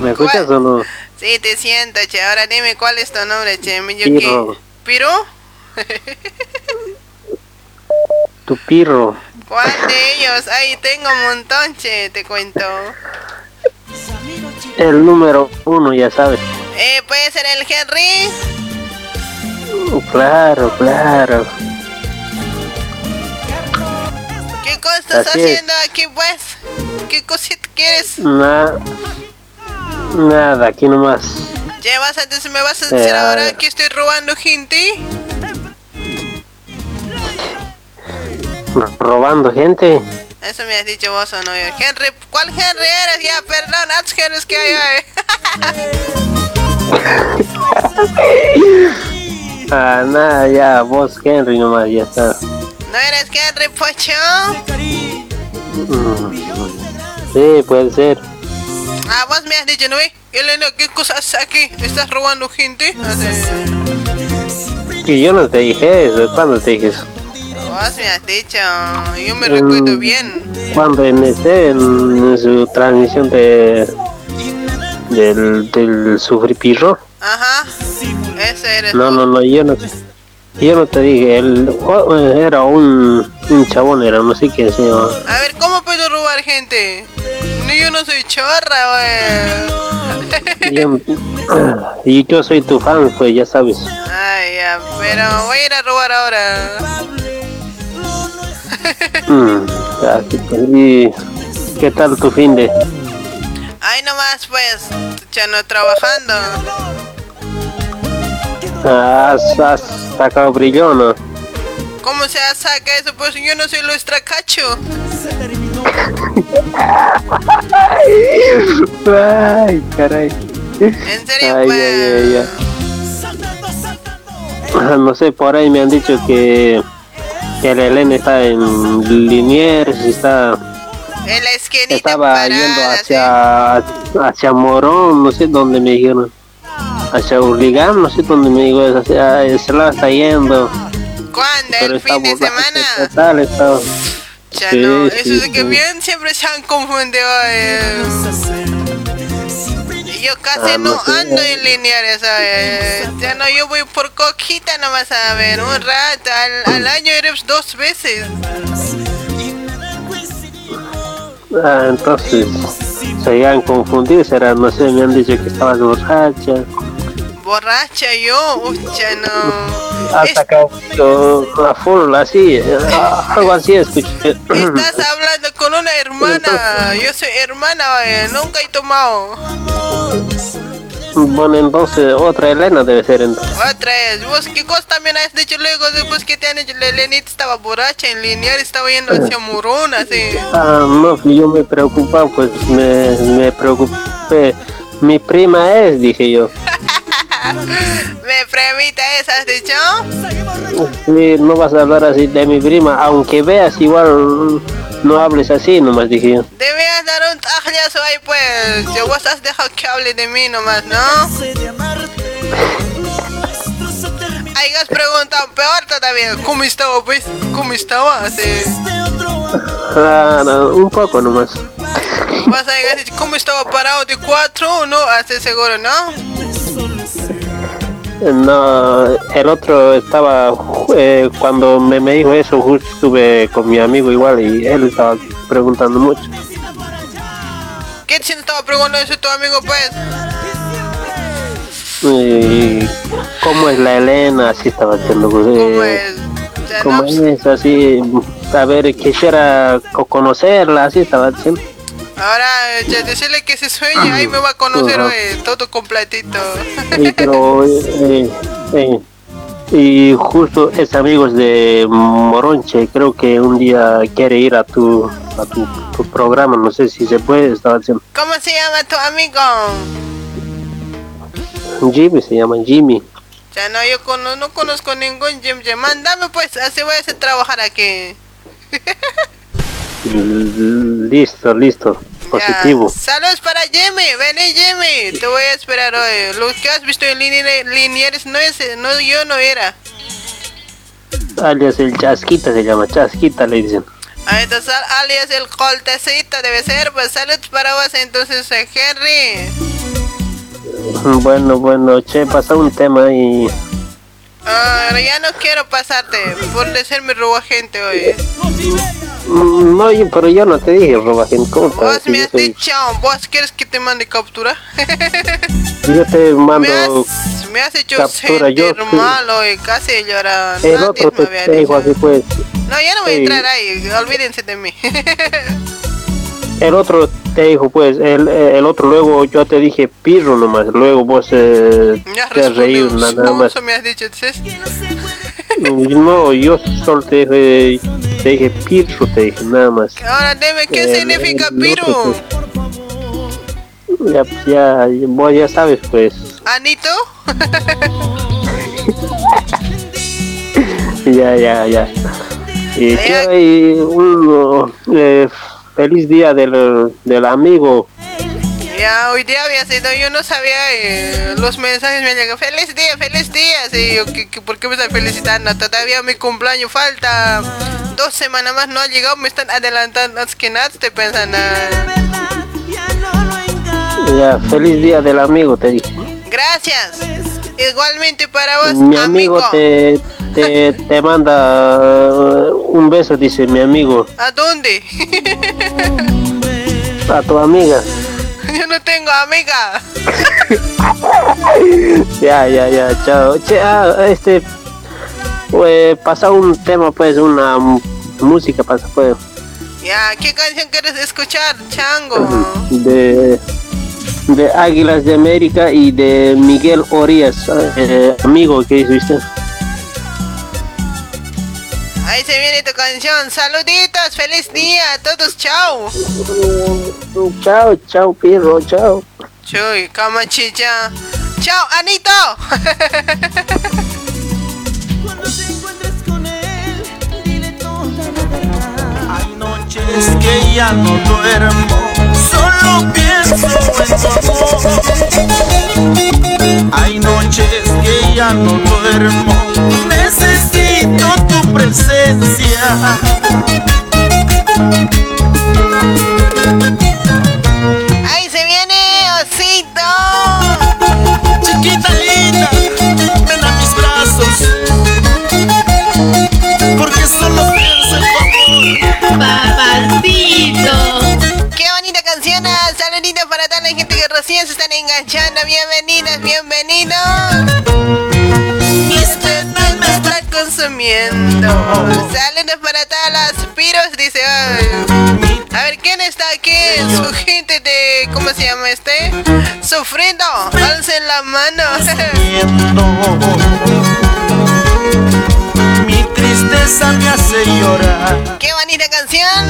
J: ¿me escuchas o no?
A: Sí, te siento, che. Ahora dime cuál es tu nombre, che. Qué- ¿Piro?
J: Tu pirro.
A: ¿Cuál de ellos? Ahí tengo un montón, che, te cuento.
J: El número uno, ya sabes.
A: Eh, ¿puede ser el Henry?
J: Claro, claro.
A: ¿Qué cosa estás
J: Así es.
A: haciendo aquí, pues? ¿Qué cosita quieres?
J: Na- nada, aquí nomás.
A: Che, vas a decir, ¿me vas a decir
J: Eh,
A: ahora que estoy robando gente?
J: Robando gente.
A: Eso me has dicho vos o no yo. Henry, ¿cuál Henry eres? Ya, perdón, haz Henry que hay ahí.
J: Ah, nada, ya, vos Henry nomás, ya está.
A: ¿No eres Henry Pocho?
J: Mm. Sí, puede ser.
A: Ah, vos me has dicho, ¿no? eh? Elena, ¿qué cosas aquí? ¿Estás robando gente?
J: Que yo no te dije eso, ¿cuándo te dije eso?
A: Vos me has dicho, yo me recuerdo bien.
J: Cuando en este, en, su transmisión de del, del sufripirro.
A: Ajá, ese eres
J: No,
A: vos.
J: no, no, yo no yo no te dije, él era un, un chabón, era no sé quién se llama.
A: A ver, ¿cómo puedo robar gente? No, yo no soy chorra, wey.
J: Y yo soy tu fan, pues ya sabes.
A: Ay, ya, pero voy a ir a robar ahora.
J: Mm, pues, ¿Y qué tal tu fin de?
A: Ay, nomás, pues, ya no trabajando.
J: ¿Has, has sacado brillo no?
A: ¿Cómo se saca eso? Pues yo no soy lo extracacho.
J: Ay, caray.
A: En serio,
J: Ay,
A: pues.
J: ay, ay, ay. Ah, No sé, por ahí me han dicho que el Elena está en Liniers, está,
A: En la
J: estaba
A: parada,
J: yendo
A: ¿sí?
J: hacia, hacia Morón, no sé dónde me dijeron. Hacia Urligán, no sé dónde me dijo, hacia lado está yendo.
A: ¿Cuándo?
J: Pero
A: ¿El
J: está
A: fin de semana?
J: total, está.
A: Ya
J: Sí,
A: no,
J: sí,
A: eso de que
J: sí.
A: bien siempre se han confundido. eh. Yo casi
J: Ah,
A: no
J: no sé.
A: ando en lineares, ¿sabes? Ya no, yo voy por coquita nomás a ver, un rato, al, al año eres dos veces.
J: Ah, entonces se iban confundido, será, no sé, me han dicho que estabas borracha.
A: Borracha yo, uy, ya no.
J: Has sacado yo, a full, así, eh, algo así escuché.
A: Estás hablando con una hermana, yo soy hermana, eh, nunca he tomado.
J: Bueno, entonces otra Elena debe ser entonces.
A: Otra vez, vos qué cosa también has dicho luego después que te han dicho, la Lenita estaba borracha en lineal, estaba yendo hacia Morón, así.
J: Ah, no, yo me preocupaba, pues me, me preocupé. Mi prima es, dije yo.
A: ¿Me permite eso, has dicho?
J: Sí, no vas a hablar así de mi prima, aunque veas igual no hables así, nomás dije yo.
A: Debías dar un tajazo ahí, pues. Yo vos has dejado que hable de mí nomás, ¿no? Hayas preguntado peor todavía. ¿Cómo estaba, pues? ¿Cómo estaba? Así.
J: Ah, no, un poco nomás.
A: Vas a llegar dicho, ¿cómo estaba parado de cuatro? No, hace seguro, ¿no?
J: No, el otro estaba, eh, cuando me, me dijo eso, justo estuve con mi amigo igual y él estaba preguntando mucho.
A: ¿Qué te estaba preguntando eso tu amigo, pues?
J: eh, cómo es la Elena, así estaba diciendo.
A: ¿Cómo
J: eh,
A: es? Ya
J: cómo es, así, a ver, quisiera co- conocerla, así estaba diciendo.
A: Ahora, ya decirle que se sueña, ahí me va a conocer todo completito.
J: Sí, pero, eh, eh, y justo es amigos de Moronche, creo que un día quiere ir a tu, a tu, tu programa, no sé si se puede, estaba diciendo.
A: ¿Cómo se llama tu amigo?
J: Jimmy, se llama Jimmy.
A: Ya no, yo cono- no conozco ningún Jim Jim. Mándame pues, así voy a hacer trabajar aquí.
J: L- Listo, listo, positivo.
A: Ya. Saludos para Jimmy, vení Jimmy. Te voy a esperar hoy. Lo que has visto en Linieres no es, no, yo no era.
J: Alias el Chasquita se llama, Chasquita le dicen.
A: Ahí está, alias el coltecito debe ser. Pues saludos para vos entonces, eh, Henry.
J: Bueno, bueno, che, pasa un tema y
A: Ah, ya no quiero pasarte por decirme robo gente hoy.
J: No, yo- pero yo no te dije roba gente corta.
A: Vos me
J: yo,
A: has
J: soy-
A: dicho, vos quieres que te mande captura.
J: yo te mando
A: Me has, me has hecho
J: captura, yo
A: sentir
J: sí.
A: malo y casi llorar.
J: el
A: Nadie
J: otro
A: me
J: te
A: había
J: te dijo
A: dicho.
J: así pues.
A: No, ya no voy a
J: Sí.
A: entrar ahí, olvídense de mí.
J: El otro te dijo pues, el, el otro luego yo te dije pirro nomás, luego vos eh,
A: Ya
J: te has reído nada más.
A: eso me has dicho, ¿sí?
J: No, yo solo te dije, te dije pirro, te dije nada más.
A: Ahora dime, ¿qué
J: El-
A: significa
J: el
A: piru?
J: otro, Ya, pues, ya, vos ya sabes pues.
A: ¿Anito?
J: Ya, ya, ya. Y hay un eh, feliz día del, del amigo.
A: Ya, hoy día había sido, yo no sabía, eh, los mensajes me llegan, feliz día, feliz día, sí, yo, ¿qué- qué- ¿por qué me están felicitando? Todavía mi cumpleaños falta, dos semanas más no ha llegado, me están adelantando, es que nada, estoy pensando,
J: Ya, feliz día del amigo, te dije.
A: gracias, igualmente para vos,
J: Mi amigo te, te, te manda uh, un beso, dice mi amigo,
A: ¿a dónde?
J: a tu amiga.
A: yo no tengo amiga.
J: Ya, ya, ya, chao. Che, ah, este, pues, pasa un tema, pues, una música, pasa, pues,
A: Ya, ¿qué canción quieres escuchar, chango?
J: de, de Águilas de América y de Miguel Orías, eh, amigo, ¿qué dice usted?
A: Ahí se viene tu canción, saluditos, feliz día, a todos, chao.
J: Chao, chao, pirro, chao.
A: Chuy, cama chicha. Chao, Anito.
K: Hay noches que ya no duermo, solo pienso en tu amor. Hay noches que ya no duermo, Mi tristeza me hace llorar.
A: Qué bonita canción,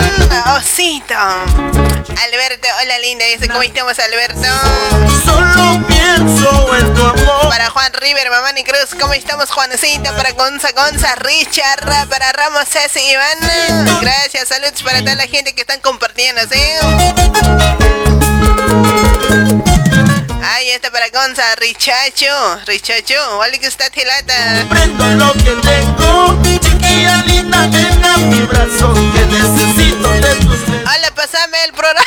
A: Osito. Alberto, hola linda, dice, ¿cómo estamos Alberto?
K: Solo pienso en tu amor.
A: Para Juan River, mamá ni Cruz, ¿cómo estamos Juancita? Para Gonza Gonza, Richard, para Ramos Ceci Iván. Gracias, saludos para toda la gente que están compartiendo, ¿sí? Gonza, Richacho, Richacho, vale que está tilata.
K: Prendo lo que tengo, chiquilla linda, ven a mi brazo, que necesito de tus.
A: Hola, pasame el programa.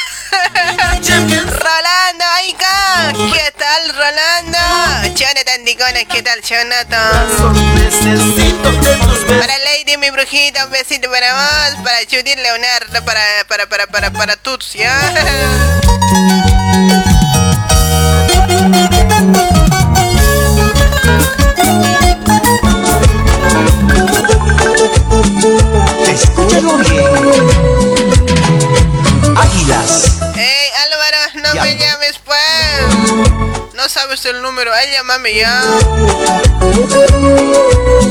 A: Rolando, Aika, ¿qué tal Rolando? Jonathan Dicona, ¿qué tal Jonathan?
K: Necesito de tus.
A: Para Lady, mi brujita, un besito para vos. Para Judith Leonardo, para, para, para, para, para Tuts, ¿ya? Águilas. Ey, Álvaro, no me llames, pues. No sabes el número, ay, llámame ya.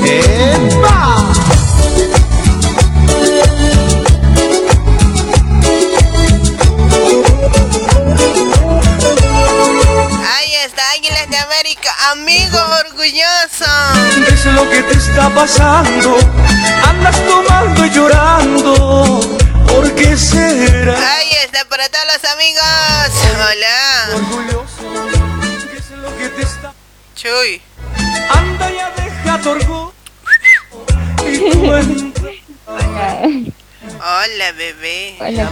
A: ¡Epa! Águilas de América, amigo orgulloso.
K: ¿Qué es lo que te está pasando? Andas tomando y llorando. ¿Por qué será?
A: Ahí está para todos los amigos. Hola.
K: ¿Qué es lo que te está
A: Chuy.
K: Anda ya deja tu orgullo. Y tú
A: Hola, bebé.
C: Hola.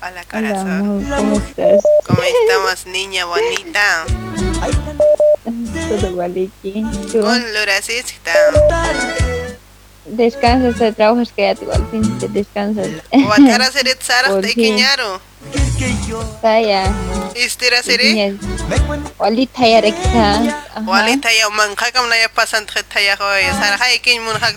A: Hola,
C: Hola,
A: corazón.
C: amor, ¿cómo estás?
A: ¿Cómo estamos, niña bonita?
C: Todo.
A: Con Luracista.
C: Descansas, te trabajas te igual fin te descansas. Wali tayar ekta.
A: Wali taya man kakam na ya pasan taya hoy. Sara hay kin mun hak.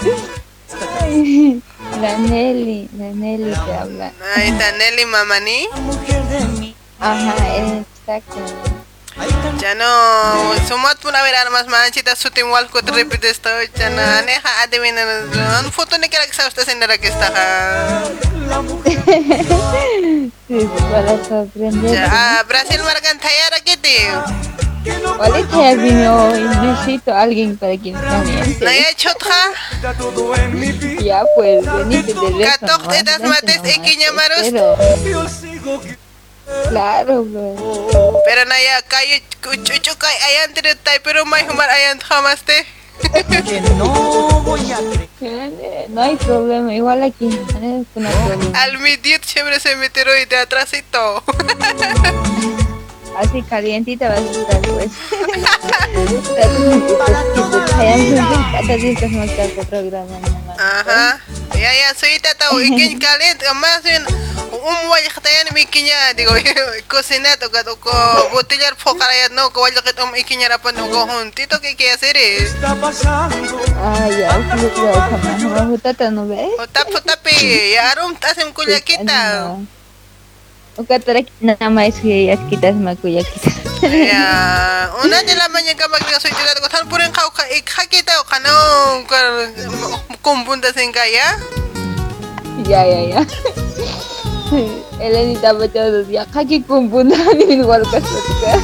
A: su.
C: La Nelly, la Nelly te habla.
A: Ahí está Nelly Mamani.
C: Ajá, exacto.
A: Ya no, sumat pun haber armas manchita sutim wal kut repeat esto ya no aneja adivina un foto ni que la que que ah,
C: te vino y necesito a alguien para que me comente.
A: Naya chotja.
C: Ya pues, venite de resto.
A: Katok
C: nomás,
A: tetas
C: vente
A: mates ikinya marus.
C: Pero, claro, bro.
A: Pero naya kayu cucu kay ayan tidak tay pero may humar ayan jamás te.
C: Eh, No hay problema, igual aquí. eh, No hay problema.
A: Al midit siempre se metieron y de atrásito.
C: Así calientita vas a estar, pues. Que.
A: Ajá. Ya ya soy tata ikin kalit más bien un wajah tayan mikinya digo cocina to gato ko botellar fokarayat no ko wajah um ikinya rapan no ko juntito que qué hacer es.
C: Ah, ya, sama. Mau tata no ves?
A: Tap tapi ya arum tasem kuya kita.
C: Uka tarak nama isi ya kita sama kuya kita.
A: Ya, una de la mañana que me soy tirado con tan puren kau ka ikakita o kano kumbunda sin kaya.
C: Ya, ya, ya. Elenita baca dia kaki kumpul ni luar kasuka.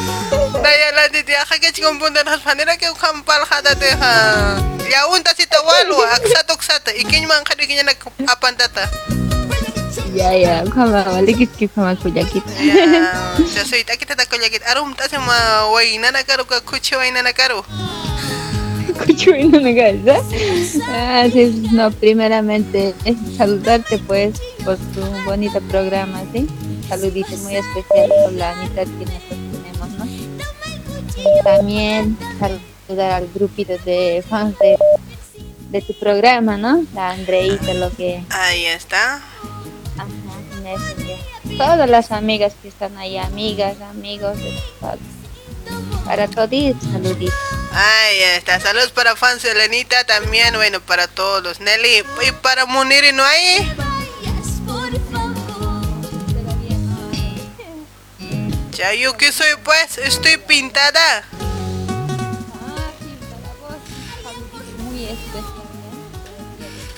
A: Daya la di dia kaki kumbunda has panera ke kampal hada te ha. Ya unta si tawalu aksatok sata ikin man kadi kinya nak apan tata.
C: Ya, ya, kama walikit ki kama kuya kita.
A: Ya, soy ta kita ta kolya kit arum ta se ma wai nana karo ka kuchi wai nana karo.
C: En una casa. Ah, sí, no, primeramente saludarte pues por tu bonito programa, ¿sí? Saludito muy especial por la amistad que nosotros tenemos, ¿no? Y también saludar al grupito de fans de, de tu programa, ¿no? La Andreita, lo que...
A: Ahí está.
C: Todas las amigas que están ahí, amigas, amigos, todo. para todos, saluditos.
A: Ahí está. Saludos para fans de Lenita también. Bueno, para todos los Nelly. Y para Muniri no hay. Ya yo que soy pues, estoy pintada.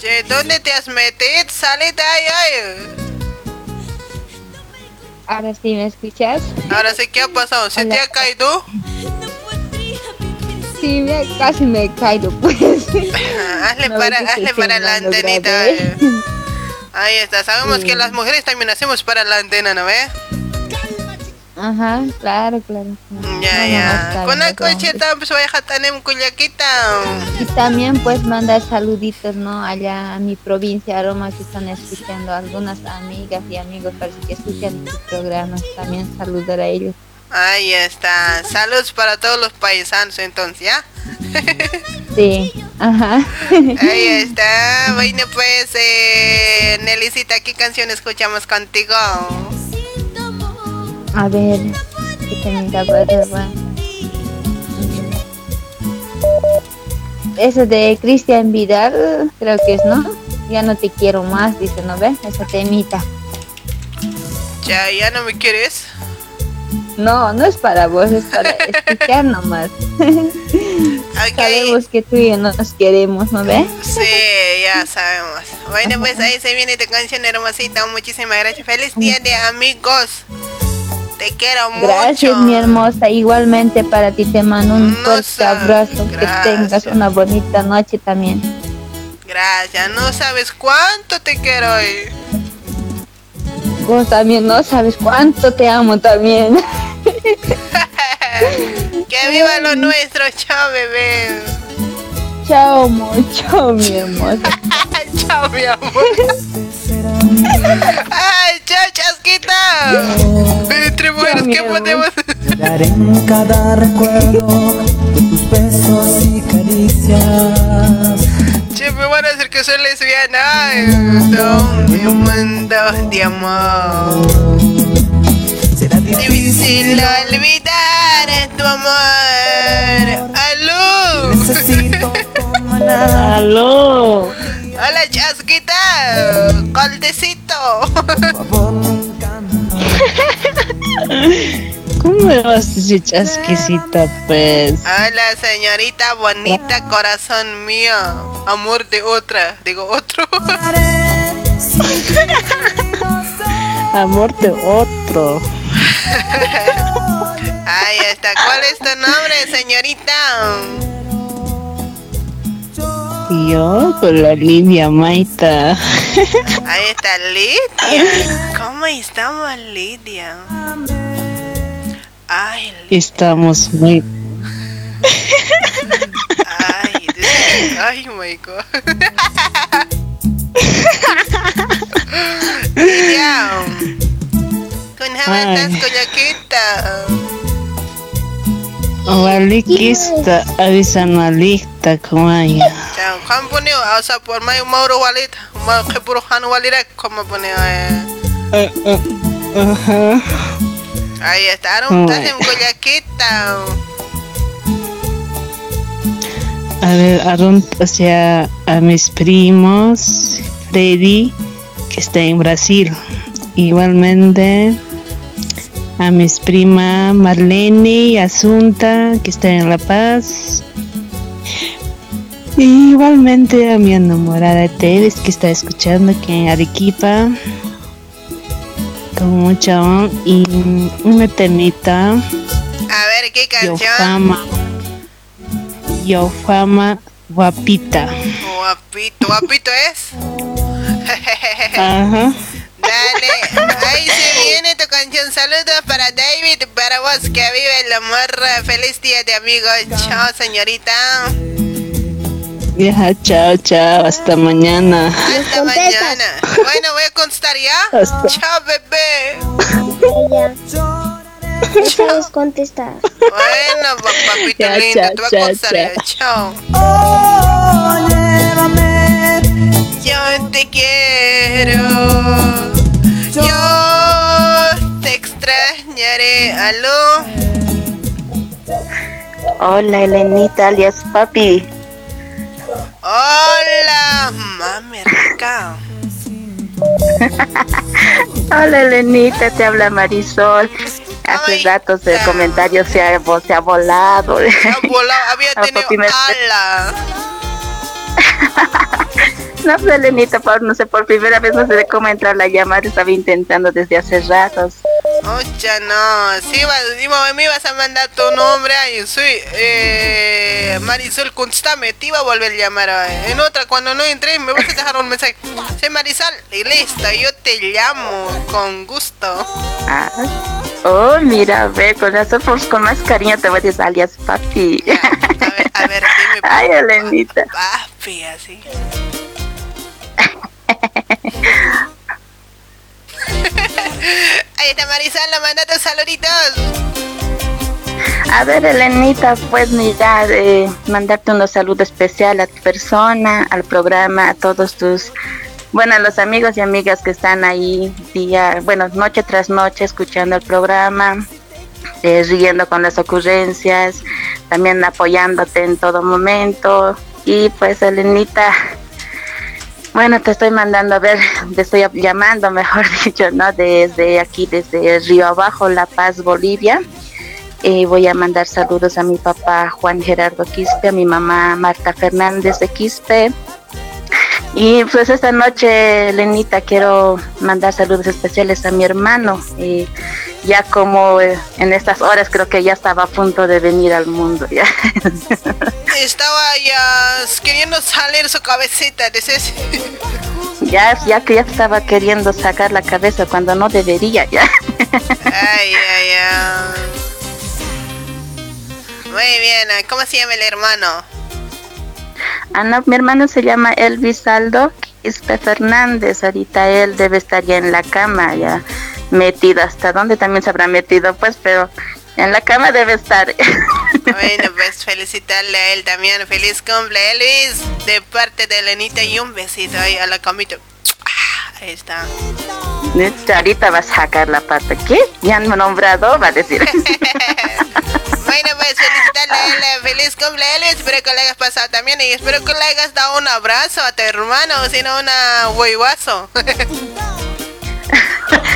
A: Che, ¿dónde te has metido? Sale de ahí, ay.
C: Ahora sí me escuchas.
A: Ahora sí, ¿qué ha pasado? ¿Se te ha caído?
C: Sí, me, casi me he caído, pues.
A: hazle
C: No,
A: para, hazle para la antenita.
C: grave.
A: eh. Ahí está, sabemos que las mujeres también hacemos para la antena, ¿no ve?
C: Ajá, claro, claro.
A: Ya, ya. Con la cocheta, pues voy a tanem cuyaquita.
C: Y también pues mandar saluditos, ¿no? Allá a mi provincia, Aroma, que están escuchando algunas amigas y amigos para que escuchen tu programa. También saludar a ellos.
A: Ahí está. Saludos para todos los paisanos entonces, ¿ya?
C: Sí, ajá.
A: Ahí está. Bueno, pues, eh, Nelicita, ¿qué canción escuchamos contigo?
C: A ver, que tenga verdad. Eso de Cristian Vidal, creo que es, ¿no? Ya no te quiero más, dice, ¿no ves? Esa temita.
A: Ya, ya no me quieres.
C: No, no es para vos, es para escuchar nomás. Sabemos que tú y yo nos queremos, ¿no ves?
A: Sí, ya sabemos. Bueno, pues ahí se viene tu canción hermosita. Muchísimas gracias. Feliz día de amigos. Te quiero mucho.
C: Gracias, mi hermosa. Igualmente para ti te mando un fuerte abrazo. Que tengas una bonita noche también.
A: Gracias. No sabes cuánto te quiero hoy.
C: Vos también no sabes cuánto te amo también.
A: que viva lo nuestro. Chao, bebé.
C: Chao, mucho, mi hermosa.
A: Chao, mi amor. ¡Ay, chao, chasquita! Entre mujeres, ¿qué podemos
L: en cada recuerdo tus besos y caricias.
A: Che, me van a decir que soy lesbiana. Ay, Donde un mundo de amor.
L: Será
A: difícil olvidar tu amor. ¡Aló!
L: Necesito
C: ¡Aló!
A: ¡Hola, chasquita! ¡Coldecito!
M: ¿Cómo me vas a decir chasquisita, pues?
A: Hola, señorita bonita, corazón mío. Amor de otra. Digo, otro.
M: Amor de otro.
A: Ahí está. ¿Cuál es tu nombre, señorita?
M: Yo con la Lidia Maita.
A: Ahí está Lidia. ¿Cómo estamos, Lidia? Ay,
M: Estamos muy.
A: ay, this- ay, my God. Lidia. Con
M: Ay.
A: coyaquita.
M: Walikista, avisan a lista como ella.
A: Chao, ¿cómo pone? O sea, por más Mauro Walid, más que puro Han Walid, ¿cómo pone? Eh,
M: Ajá.
A: Ahí está,
M: Ay.
A: estás en coyaquita.
M: A ver, a, dónde- o sea, a mis primos, Freddy, que está en Brasil. Igualmente a mis primas Marlene y Asunta, que está en La Paz. Y igualmente a mi enamorada Teres, que está escuchando aquí en Arequipa. Con mucha on- y una temita.
A: A ver, ¿qué
M: Yo
A: canción?
M: fama. Yo fama guapita.
A: Guapito, guapito es.
M: Ajá.
A: Dale, ahí se viene tu canción. Saludos para David, para vos que vive el amor. Feliz día de amigos. Chao, señorita.
M: Ya, chao, chao, hasta mañana.
A: Hasta mañana. Bueno, voy a contestar ya.
M: Hasta-
A: Chao, bebé.
I: Puedes contestar.
A: Bueno, pa- papito
M: Ya,
A: lindo,
M: chao,
A: te voy a
M: chao,
A: contestar ya.
M: chao.
A: Chao. Yo te quiero. Yo te extrañaré. ¿Aló?
N: Hola, Elenita, alias Papi.
A: Hola, mami rica.
N: Hola, Elenita, te habla Marisol. Hace rato el comentario se ha, se ha volado.
A: Ha volado, había tenido ala.
N: No sé, Elenita, por, no sé, por primera vez no sé cómo entrar la llamada. Estaba intentando desde hace ratos.
A: Ocha, no. Sí, va- iba- me ibas a mandar tu nombre ahí. Soy eh, Marisol, contéstame. Te iba a volver a llamar. eh. En otra, cuando no entré, me vas a dejar un mensaje. Soy Marisol y listo. Yo te llamo con gusto.
N: Ah, Oh, mira, ve, con eso pues, con más cariño te voy a decir alias papi.
A: A ver, a ver, dime.
N: Ay, Elenita.
A: Papi, así. Ahí está Marisol, le manda tus saluditos.
N: A ver, Elenita, pues mira, eh, mandarte unos saludos especial a tu persona, al programa, a todos tus, bueno, a los amigos y amigas que están ahí día, bueno, noche tras noche escuchando el programa, eh, riendo con las ocurrencias, también apoyándote en todo momento. Y pues, Elenita, bueno, te estoy mandando a ver, te estoy llamando, mejor dicho, ¿no? Desde aquí, desde Río Abajo, La Paz, Bolivia. Eh, voy a mandar saludos a mi papá Juan Gerardo Quispe, a mi mamá Marta Fernández de Quispe. Y pues esta noche, Lenita, quiero mandar saludos especiales a mi hermano. eh, ya como eh, en estas horas creo que ya estaba a punto de venir al mundo. Ya.
A: Estaba ya queriendo salir su cabecita, dices.
N: ya, ya que ya estaba queriendo sacar la cabeza cuando no debería. Ya.
A: Ay, ay, ay. Muy bien, ¿cómo se llama el hermano?
N: Ah, no, mi hermano se llama Elvis Aldo Quispe Fernández. Ahorita él debe estar ya en la cama, ya metido. ¿Hasta dónde también se habrá metido? Pues, pero en la cama debe estar.
A: Bueno, pues felicitarle a él también. Feliz cumple, Elvis. De parte de Lenita y un besito ahí a la camita. Ah, Ahí está.
N: Ahorita va a sacar la pata. ¿Qué? ¿Ya han nombrado? Va a decir.
A: Bueno, pues eh, Feliz cumple, Elvis. Espero que le hayas pasado también. Y espero que le hayas dado un abrazo a tu hermano, o si no, una huevazo.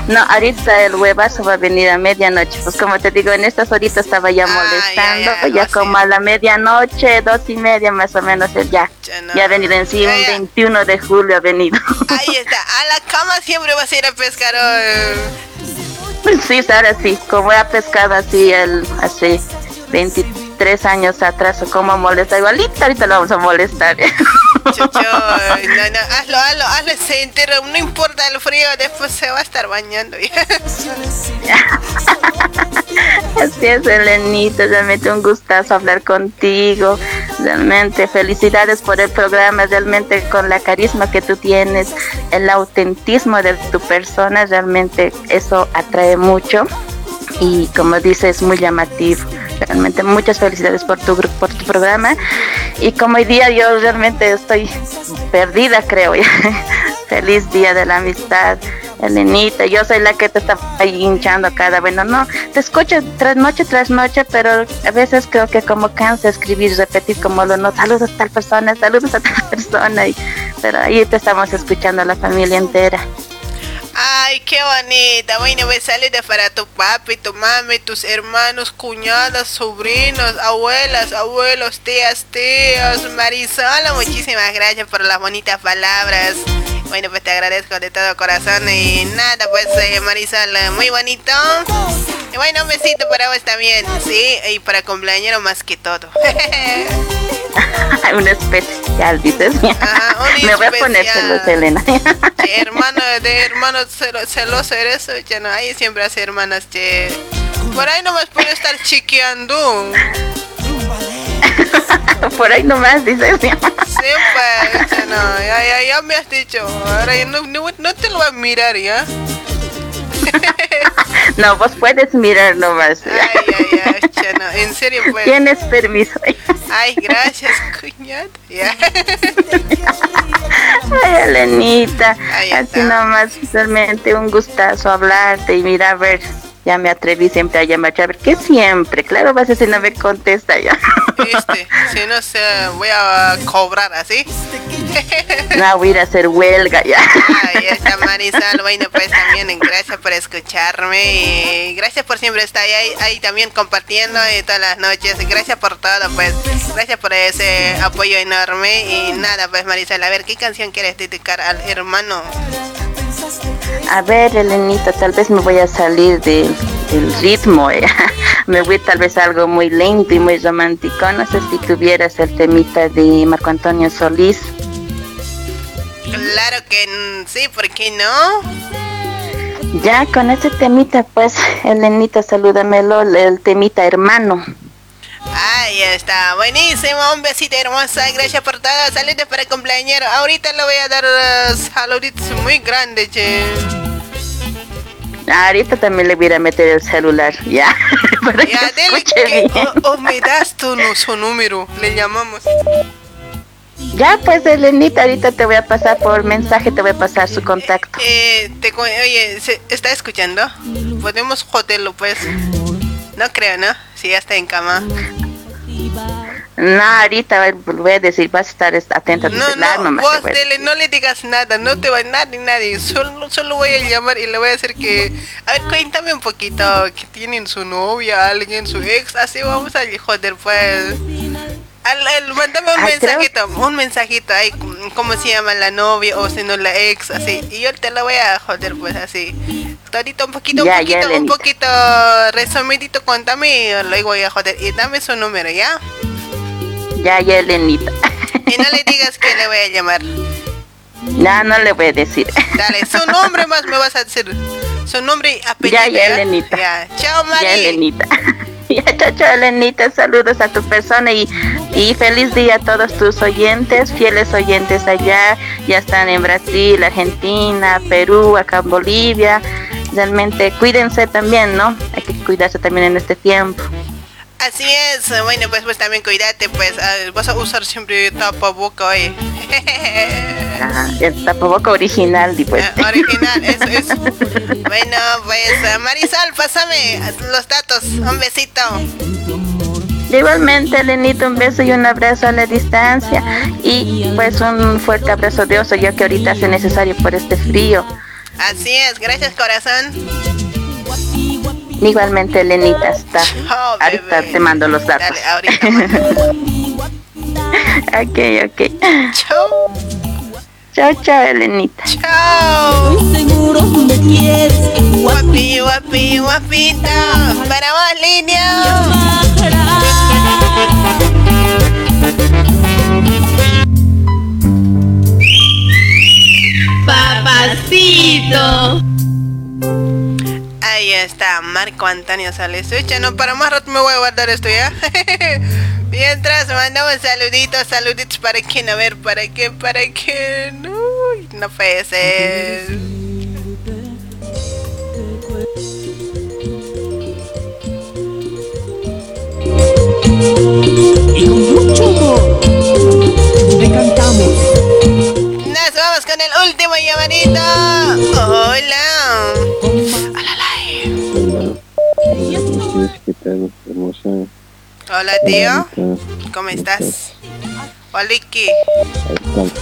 N: No, ahorita el huevazo va a venir a medianoche. Pues como te digo, en estas horitas estaba ya molestando. ya como a la medianoche, dos y media más o menos, ya. Ya ha venido en sí, un 21 de julio ha venido.
A: Ahí está. A la cama siempre vas a ir a pescar. oh.
N: Sí, ahora sí, como ha pescado así el hace 23 años atrás, o como molesta, igualita ahorita lo vamos a molestar.
A: Chucho, no, no, hazlo, hazlo, hazlo se entero, no importa el frío, después se va a estar bañando.
N: Así es, Elenita, realmente un gustazo hablar contigo. Realmente felicidades por el programa, realmente con la carisma que tú tienes, el autentismo de tu persona, realmente eso atrae mucho y como dices, muy llamativo. Realmente muchas felicidades por tu, gru- por tu programa y como hoy día yo realmente estoy perdida, creo. Feliz día de la amistad. Elenita, yo soy la que te está hinchando cada bueno, no, te escucho tras noche tras noche, pero a veces creo que como cansa escribir, repetir como lo no, saludos a tal persona, saludos a tal persona, y, pero ahí te estamos escuchando la familia entera.
A: Ay, qué bonita. Bueno, pues saludos para tu papi, tu mami, tus hermanos, cuñadas, sobrinos, abuelas, abuelos, tías, tíos. Marisol, muchísimas gracias por las bonitas palabras. Bueno, pues te agradezco de todo corazón. Y nada, pues eh, Marisol, muy bonito. Y bueno, un besito para vos también, ¿sí? Y para cumpleañero más que todo.
N: un especial, dices.
A: un
N: Me voy a poner
A: especial.
N: celos, Elena.
A: Che, hermano de hermanos celo- celoso eres, ya no, ahí siempre hace hermanas, che. Por ahí nomás puede estar chiqueando.
N: Por ahí nomás, dices.
A: Siempre, che, no, ya, ya, ya me has dicho. Ahora ya no, no, no te lo voy a mirar, ¿ya?
N: No, vos puedes mirar nomás.
A: Che, no, en serio, pues.
N: Tienes permiso.
A: Ay, gracias, cuñada. Ya.
N: Ay, Elenita, así nomás, realmente un gustazo hablarte y mira, a ver, ya me atreví siempre a llamar, a ver, que siempre, claro, vas a decir, no me contesta ya.
A: Este, si no se voy a cobrar así.
N: No, voy a ir a hacer huelga ya.
A: Ahí está Marisol, bueno pues también gracias por escucharme y gracias por siempre estar ahí, ahí también compartiendo eh, todas las noches, gracias por todo pues, gracias por ese apoyo enorme y nada pues Marisol, a ver qué canción quieres dedicar al hermano.
N: A ver, Elenita, tal vez me voy a salir de- del ritmo, eh. me voy tal vez a algo muy lento y muy romántico, no sé si tuvieras el temita de Marco Antonio Solís.
A: Claro que sí, ¿por qué no?
N: Ya, con ese temita, pues, Elenita, salúdamelo, el temita hermano.
A: Ahí está, buenísimo, un besito hermosa, gracias por todo, saludos para el cumpleañero. Ahorita le voy a dar uh, saluditos muy grandes, che.
N: Ahorita también le voy a meter el celular, ya. para
A: Ya,
N: que
A: dele
N: escuche
A: que,
N: bien.
A: o, o me das tu nu- su número, le llamamos.
N: Ya, pues, Elenita, ahorita te voy a pasar por mensaje, te voy a pasar su contacto.
A: Eh, te, cu- oye, ¿se- ¿está escuchando? Podemos joderlo, pues. No creo, ¿no? Si ya está en cama.
N: No, ahorita voy a decir, vas a estar est- atenta a tu
A: No,
N: celular,
A: no,
N: nomás
A: vos dele, no le digas nada, no te va a nadie, nadie. Solo, solo voy a llamar y le voy a decir que. A ver, cuéntame un poquito. Que tienen su novia, alguien, su ex. Así vamos a joder, pues. Al, al- mándame un
N: creo-
A: mensajito, un mensajito ahí, cómo se llama la novia o si no la ex, así. Y yo te la voy a joder, pues así. Todito un poquito,
N: Ya,
A: un
N: ya,
A: poquito, un poquito resumidito, cuéntame, luego voy a joder. Y dame su número, ¿ya?
N: Ya, ya, Elenita.
A: Y no le digas que le voy a llamar.
N: No, no le voy a decir.
A: Dale, su nombre más me vas a decir. Su nombre y apellido.
N: Ya, ya, Elenita.
A: Ya. Chao,
N: Ya,
A: Mari.
N: Elenita. Ya, chao, chao, Elenita. Saludos a tu persona y, y feliz día a todos tus oyentes, fieles oyentes allá. Ya están en Brasil, Argentina, Perú, acá en Bolivia. Realmente cuídense también, ¿no? Hay que cuidarse también en este tiempo.
A: Así es. Bueno, pues, pues también cuídate, pues. vas a usar siempre tapaboca.
N: Ah, el tapaboca original, pues.
A: Ah, Original, eso es. Bueno, pues, ah, Marisol, pásame los datos. Un besito.
N: Igualmente, Elenita, un beso y un abrazo a la distancia. Y pues un fuerte abrazo de oso, ya que ahorita hace necesario por este frío.
A: Así es. Gracias, corazón.
N: Igualmente, Elenita, está.
A: Chao,
N: Ahorita te mando los datos.
A: Dale,
N: ok, ok.
A: Chao.
N: Chao, chao, Elenita.
A: Chao.
E: Seguro me quieres
A: Guapi, guapi, guapita. Para vos, línea.
H: Papacito.
A: Ahí está, Marco Antonio Sales. Echa, no, para más rato me voy a guardar esto ya. Mientras mandamos saluditos, saluditos para quién, a ver, para qué, para qué. No, no puede ser.
F: Y con mucho amor le cantamos.
A: Nos vamos con el último llamadito. Hola.
O: ¿Qué tal? Hermosa.
A: Hola, tío. ¿Cómo estás?
O: Estamos.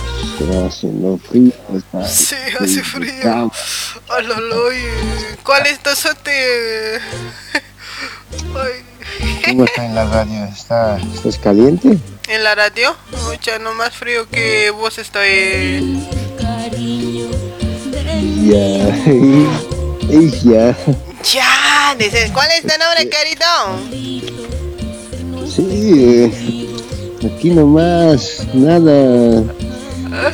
O: Está haciendo frío. Está
A: Sí, hace frío. Hola, hola, oye. ¿Cuál es tu sote? Ay,
O: ¿Cómo está en la radio? ¿Está, ¿Estás caliente?
A: ¿En la radio? Mucha, no más frío que vos estoy.
O: Ya. Y ya.
A: Dices, ¿cuál es tu nombre, querido?
O: Sí, eh, aquí nomás, nada.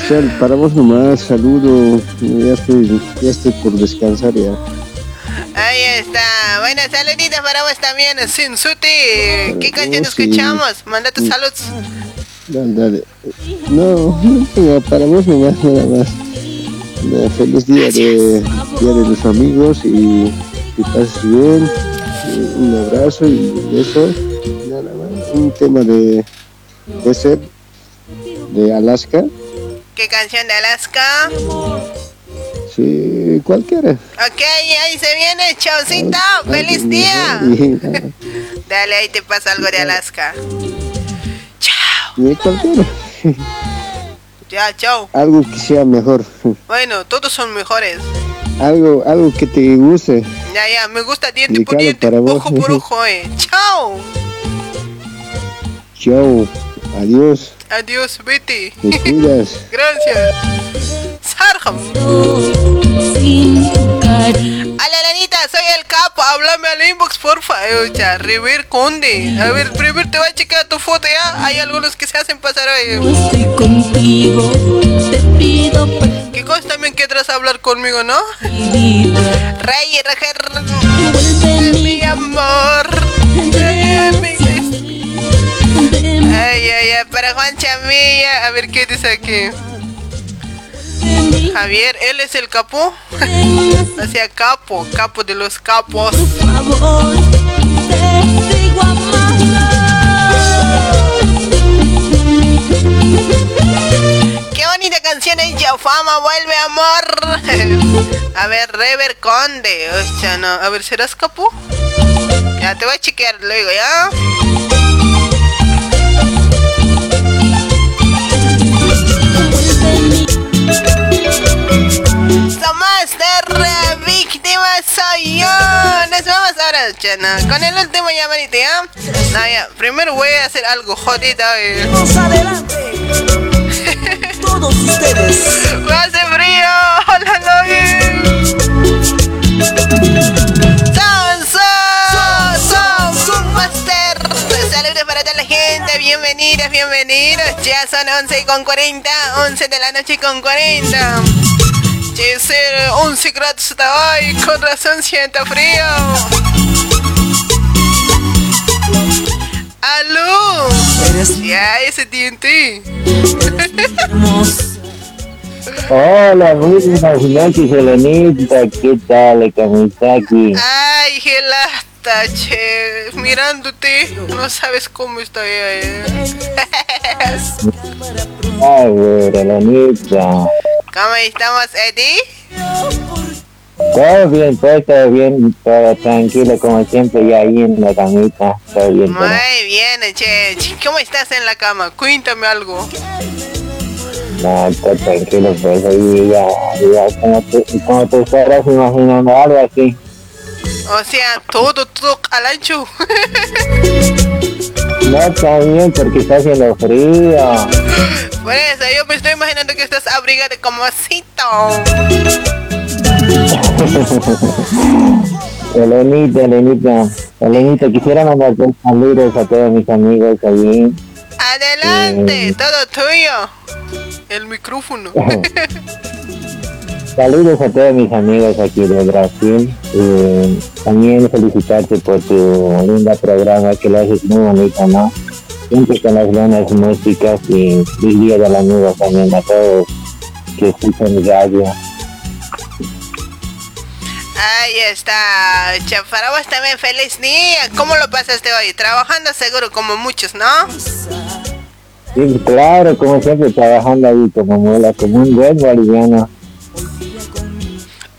O: Sal, para vos nomás, saludo. Ya estoy, ya estoy por descansar ya.
A: Ahí está. Bueno, saluditos para vos también, Sin Suti. ¿Qué canción escuchamos? Manda tus saludos.
O: Dale, dale. No, no, para vos nomás, nada más. Feliz día de, día de los amigos y que pases bien. Y un abrazo y un beso. Nada más. Un tema de, de ser de Alaska.
A: ¿Qué canción de Alaska?
O: Sí, cualquiera.
A: Ok, ahí se viene, chaucito. ¡Feliz día! Dale, ahí te pasa algo de Alaska.
O: De cualquiera.
A: Ya, chau.
O: Algo que sea mejor.
A: Bueno, todos son mejores.
O: Algo, algo que te guste.
A: Ya, ya, me gusta diente por diente, ojo por ojo, eh. Chao.
O: Chao. Adiós.
A: Adiós, Betty.
O: Te cuidas.
A: Gracias. Sarjam. Hola, Lanita, soy el capo. Háblame al inbox, porfa. Ocha, River Conde. A ver, primero te voy a checar tu foto ya. Hay algunos que se hacen pasar hoy.
E: Estoy contigo, te pido
A: ¿Qué cosa también quieres hablar conmigo, ¿no? Rey, Roger, mi amor. Ay, ay, ay, para Juan Chamilla, a ver qué dice aquí. Javier, él es el capo. Hacia capo, capo de los capos. Qué bonita canción es Fama, vuelve amor. a ver, Rever Conde. Hostia, no. A ver, ¿serás capo? Ya te voy a chequear luego, ¿ya? Master víctima soy yo. Nos vamos ahora, Chana. Con el último llamadito, ¿ya? No, ya. Primero voy a hacer algo jodido. Vamos adelante. Todos ustedes. Hace frío. Hola, Master. Saludos para toda la gente. Bienvenidos, bienvenidos. Ya son 11 con 40. 11 de la noche con 40. Ser 11 grados está hoy, con razón siento frío. ¡Aló! Ya, ese diente.
P: Hola, muy buenas noches, Helenita. ¿Qué tal, Kamisaki?
A: Ay, gelasta, che. Mirándote, no sabes cómo estoy. Eh.
P: Ay, Helenita.
A: ¿Cómo estamos, Eddie?
P: Todo bien, todo, bien, todo tranquilo como siempre ya ahí en la camita, todo bien.
A: Muy bien, che. ¿Cómo estás en la cama? Cuéntame algo.
P: No, todo tranquilo, pues ahí ya, ya como, te, como te estarás imaginando algo así.
A: O sea, todo, todo al
P: no, también porque está haciendo frío.
A: Por eso, yo me estoy imaginando que estás abrigado como.
P: Elenita, Elenita, Elenita, quisiera mandar saludos a todos mis amigos allí.
A: Adelante, eh, todo tuyo. El micrófono.
P: Saludos a todos mis amigos aquí de Brasil. Eh, también felicitarte por tu linda programa que lo haces muy bonito, ¿no? Siempre con las buenas músicas y feliz día de la amigo también a todos que escuchan radio.
A: Ahí está, Chafarabas también feliz día. ¿Cómo lo pasaste hoy? Trabajando seguro como muchos, ¿no?
P: Sí, claro, como siempre trabajando ahí como, como un buen boliviano.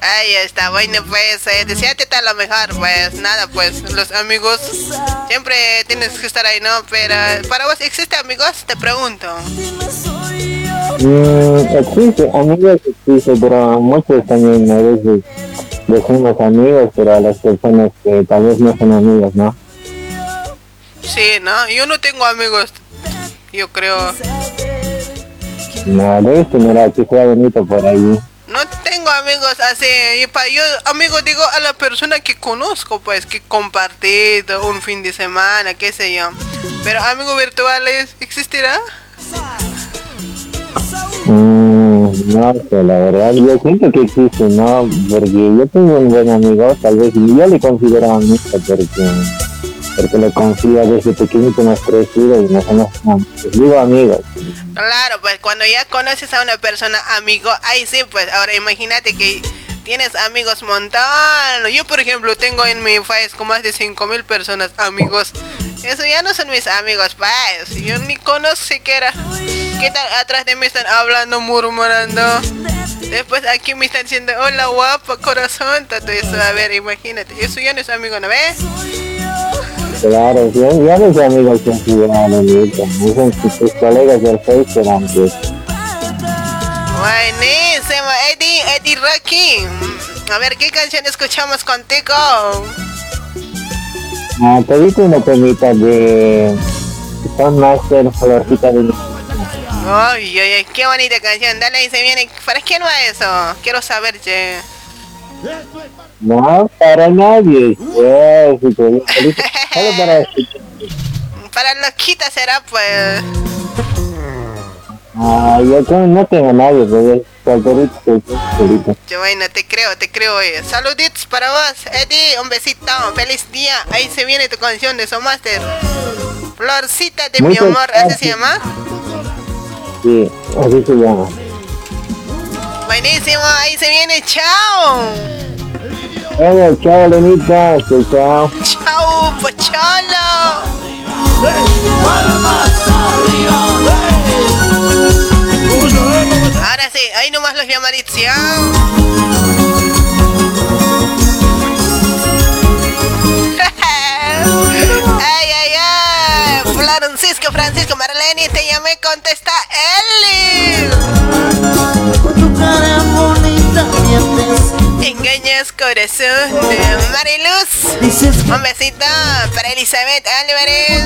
A: Ahí está, bueno, pues, eh, deseate tal lo mejor, pues, nada, pues, los amigos, siempre tienes que estar ahí, ¿no? Pero, ¿para vos existe amigos? Te pregunto.
P: Mm, existe, amigos existe, pero muchos también a veces decimos amigos, pero a las personas que tal vez no son amigos, ¿no?
A: Sí, ¿no? Yo no tengo amigos, yo creo.
P: No, debes tener que sea bonito por ahí.
A: Tengo amigos así, y pa, yo amigo digo a la persona que conozco, pues, que compartido un fin de semana, qué sé yo. Pero amigos virtuales, ¿existirá?
P: Mm, no sé, la verdad, yo siento que existe, ¿no? Porque yo tengo un buen amigo, tal vez, y yo le considero amigo porque porque lo confía desde pequeñito hemos crecido y nos hemos digo amigos
A: claro pues cuando ya conoces a una persona amigo ahí sí pues ahora imagínate que tienes amigos montón yo por ejemplo tengo en mi Facebook más de cinco mil personas amigos eso ya no son mis amigos pues yo ni conozco siquiera qué tal atrás de mí están hablando murmurando Después aquí me están diciendo, hola guapa, corazón, todo eso. A ver, imagínate, eso ya no es amigo, ¿no ves?
P: Claro, ya, ya mis amigos que han son tus colegas del Facebook antes.
A: Buenísimo, Eddie, Eddie Rocky. A ver, ¿qué canción escuchamos contigo?
P: Ah, te dije una temita de Son Master Florcita de
A: Ay, ay, ay, qué bonita canción. Dale y se viene. ¿Para quién va eso? Quiero saber, che.
P: No, para nadie. Pues, solo
A: para Para será, pues.
P: Ah, yo no tengo nadie, pues.
Q: solterito.
A: Yo bueno, te creo, te creo. Eh. Saluditos para vos, Eddie. Un besito. Feliz día. Ahí se viene tu canción de Somaster. Florcita de mi amor. ¿Así se llama?
Q: Sí, así se llama.
A: Buenísimo. Ahí se viene. Chao.
Q: Bueno, chao, Lenita. Chao, chao.
A: Chao, pocholo. Ahora sí, ahí nomás los llamaditos, ¿ya? ay, ay, ay. Francisco, Francisco, Marlene, te llamé, contesta Eli. Engañas corazón de Mariluz. Un besito para Elizabeth Álvarez.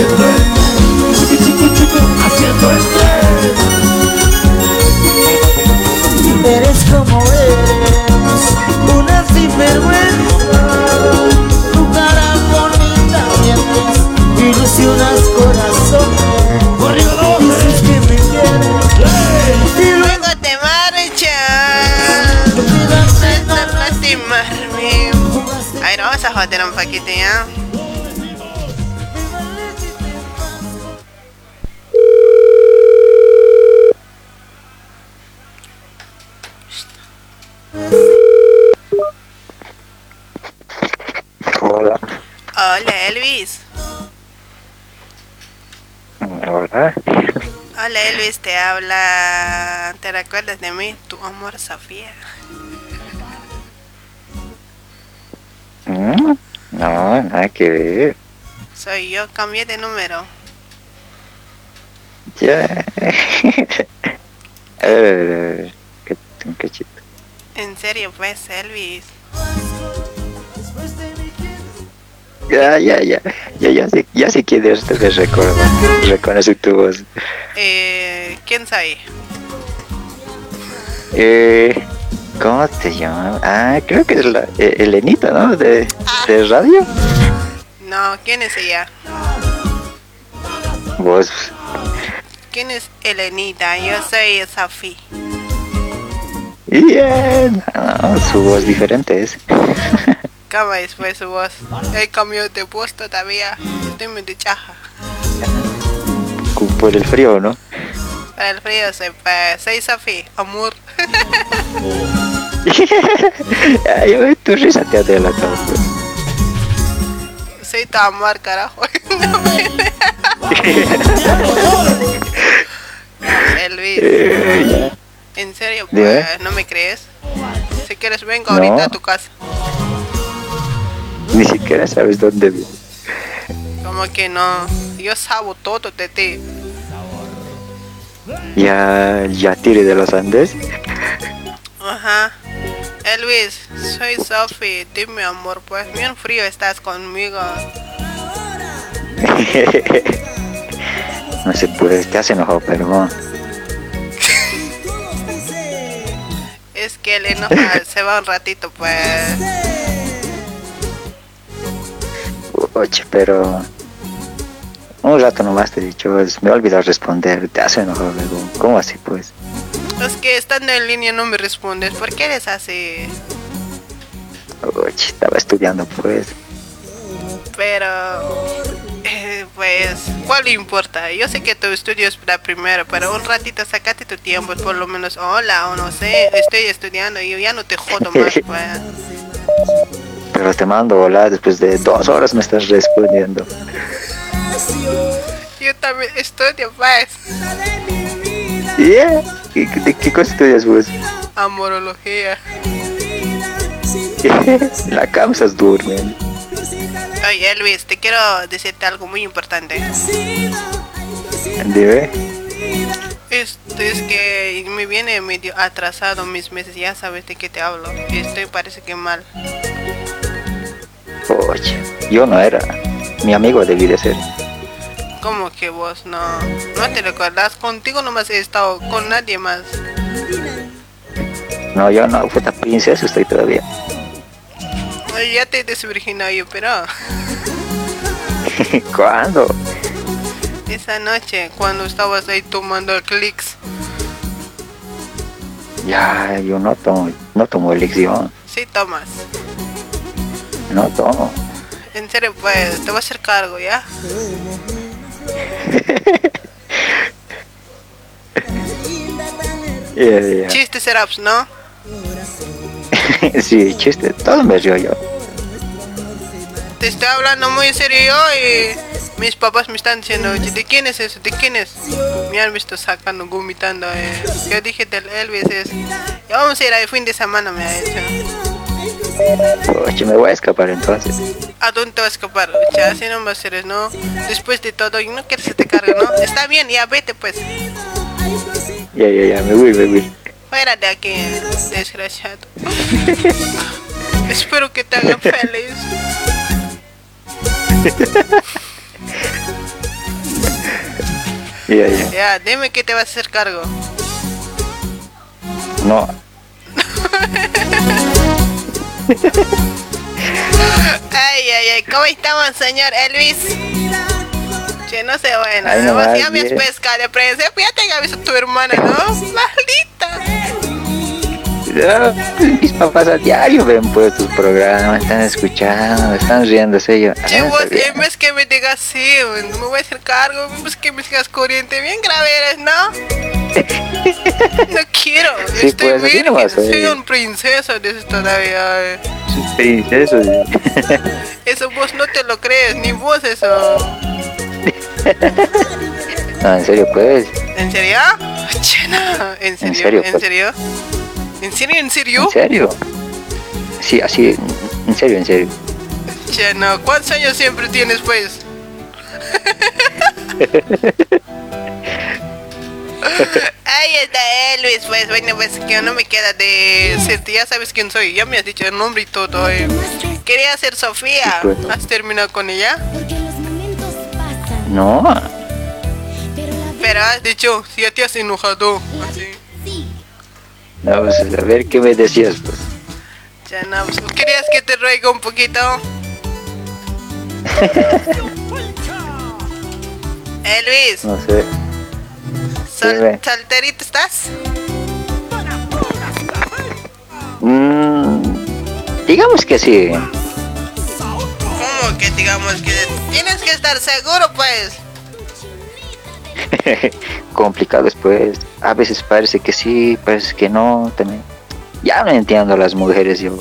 R: Haciendo el chucu chucu chucu, haciendo el
K: Eres como eres, una sinvergüenza. Tu cara bonita mientes, ilusionas corazones. Dices que me quieres, y
A: Luego te marchas. Lastimarme. A ver, vamos a joder un poquito ya. Habla. ¿Te recuerdas de mí? Tu amor, Sofía.
Q: Mm, No, nada que ver.
A: Soy yo, cambié de número.
Q: Ya. Ver, a ver, a ver. ¿Qué, un cachito.
A: En serio, pues, Elvis.
Q: Ya, ya, ya. Ya, ya sé, ya sé quién es, te recuerdo. Reconoce tu voz.
A: Eh, ¿Quién soy?
Q: Eh, ¿Cómo te llamas? Ah, creo que es la eh, Elenita, ¿no? De, de radio.
A: No, ¿quién es ella?
Q: Vos.
A: ¿Quién es Elenita? Yo soy Safi.
Q: Bien. No, su voz diferente es.
A: ¿Cómo es pues su voz? He cambiado de voz todavía. Estoy muy chaja.
Q: Por el frío, ¿no?
A: Para el frío soy, pues, soy Safi, amor.
Q: Ay, ay, tu risa te ha delatado. pues.
A: soy tu amor, carajo. Elvis. ¿En serio? Pues, ¿no me crees? Si quieres, vengo
Q: No.
A: ahorita a tu casa.
Q: Ni siquiera sabes dónde vivo.
A: Como que no. Yo sabo todo de ti.
Q: Ya, ya tiré de los Andes.
A: Ajá. Elvis, soy Sophie. Dime, amor, pues bien frío estás conmigo.
Q: no se puede, te has enojado, perdón.
A: Es que el enojo se va un ratito, pues.
Q: Oye, pero. Un rato nomás te he dicho, es- me he olvidado responder, te has enojado luego. ¿Cómo así, pues?
A: Es que estando en línea no me respondes. ¿Por qué eres así?
Q: Oye, estaba estudiando, pues.
A: Pero. eh, pues, ¿cuál le importa? Yo sé que tu estudio es la primera, pero un ratito sacate tu tiempo, por lo menos, hola, o no sé, estoy estudiando y yo ya no te jodo más, pues.
Q: Pero te mando hola, después de dos horas me estás respondiendo.
A: Yo también estudio, pues.
Q: Yeah. ¿Qué, de qué cosa estudias vos?
A: Amorología.
Q: La causa es durmiendo.
A: Oye, Elvis, te quiero decirte algo muy importante.
Q: Dime.
A: Esto es que me viene medio atrasado mis meses, ya sabes de qué te hablo. Estoy parece que mal.
Q: Oye, yo no era. Mi amigo debí de ser.
A: ¿Cómo que vos no? ¿No te recuerdas? Contigo nomás he estado con nadie más.
Q: No, yo no, puta princesa estoy todavía.
A: Ay, ya te desvirginado yo, pero...
Q: ¿Cuándo?
A: Esa noche, cuando estabas ahí tomando clics.
Q: Ya, yo no tomo, no tomo elección.
A: Sí, tomas.
Q: No tomo.
A: En serio, pues, te voy a hacer cargo, ¿ya?
Q: Yeah, yeah.
A: Chiste seraps, ¿no?
Q: sí, chiste, todo me río yo.
A: Te estoy hablando muy en serio yo y mis papás me están diciendo, "Oye, ¿de quién es eso? ¿De quién es? Me han visto sacando, vomitando. Eh. Yo dije del Elvis es, ya vamos a ir al fin de semana, me ha dicho.
Q: Oye, me voy a escapar entonces.
A: ¿A dónde te vas a escapar? Ya, así no a ser, ¿no? Después de todo, y no quieres que te cargue, ¿no? Está bien, ya vete pues.
Q: Ya, ya, ya, me voy, me voy.
A: Fuera de aquí, desgraciado. Espero que te hagan feliz.
Q: Ya, ya.
A: Ya, dime que te vas a hacer cargo.
Q: No,
A: Ay, ay, ay, ¿cómo estamos, señor Elvis? Che, no sé, bueno,
Q: Ay, no
A: ya me has
Q: bien.
A: pescado de prensa, pues ya te aviso tu hermana, ¿no? Maldita.
Q: Mis papás a diario ven pues tus programas, están escuchando, están riéndose yo.
A: Che,
Q: ah,
A: vos, en vez que me digas sí, bueno, me voy a hacer cargo, vez que me sigas corriente, bien grave eres, ¿no? No quiero,
Q: Sí,
A: estoy
Q: pues,
A: virgen,
Q: no
A: soy un princeso de eso todavía. eh.
Q: Princesa, sí.
A: Eso vos no te lo crees, ni vos eso.
Q: No, en serio pues.
A: ¿En serio? Che, no, ¿En serio?
Q: serio,
A: ¿En
Q: pues.
A: serio? ¿En serio? ¿En serio?
Q: ¿En serio? Sí, así, en serio, en serio.
A: Che, no, ¿cuántos años siempre tienes, pues? Ahí está Elvis, pues bueno, pues que no me queda de decirte, ya sabes quién soy, ya me has dicho el nombre y todo. eh. Quería ser Sofía,
Q: pues.
A: ¿has terminado con ella?
Q: No,
A: Pero has dicho, si ya te has enojado, así.
Q: No, pues, a ver qué me decías pues.
A: Ya no, pues, ¿querías que te ruegue un poquito? Elvis,
Q: No sé.
A: sol-
Q: Dime.
A: ¿solterito estás?
Q: Mm, digamos que sí.
A: ¿Cómo que digamos que tienes que estar seguro, pues?
Q: Complicado después. A veces parece que sí, parece que no. También. Ya no entiendo a las mujeres yo.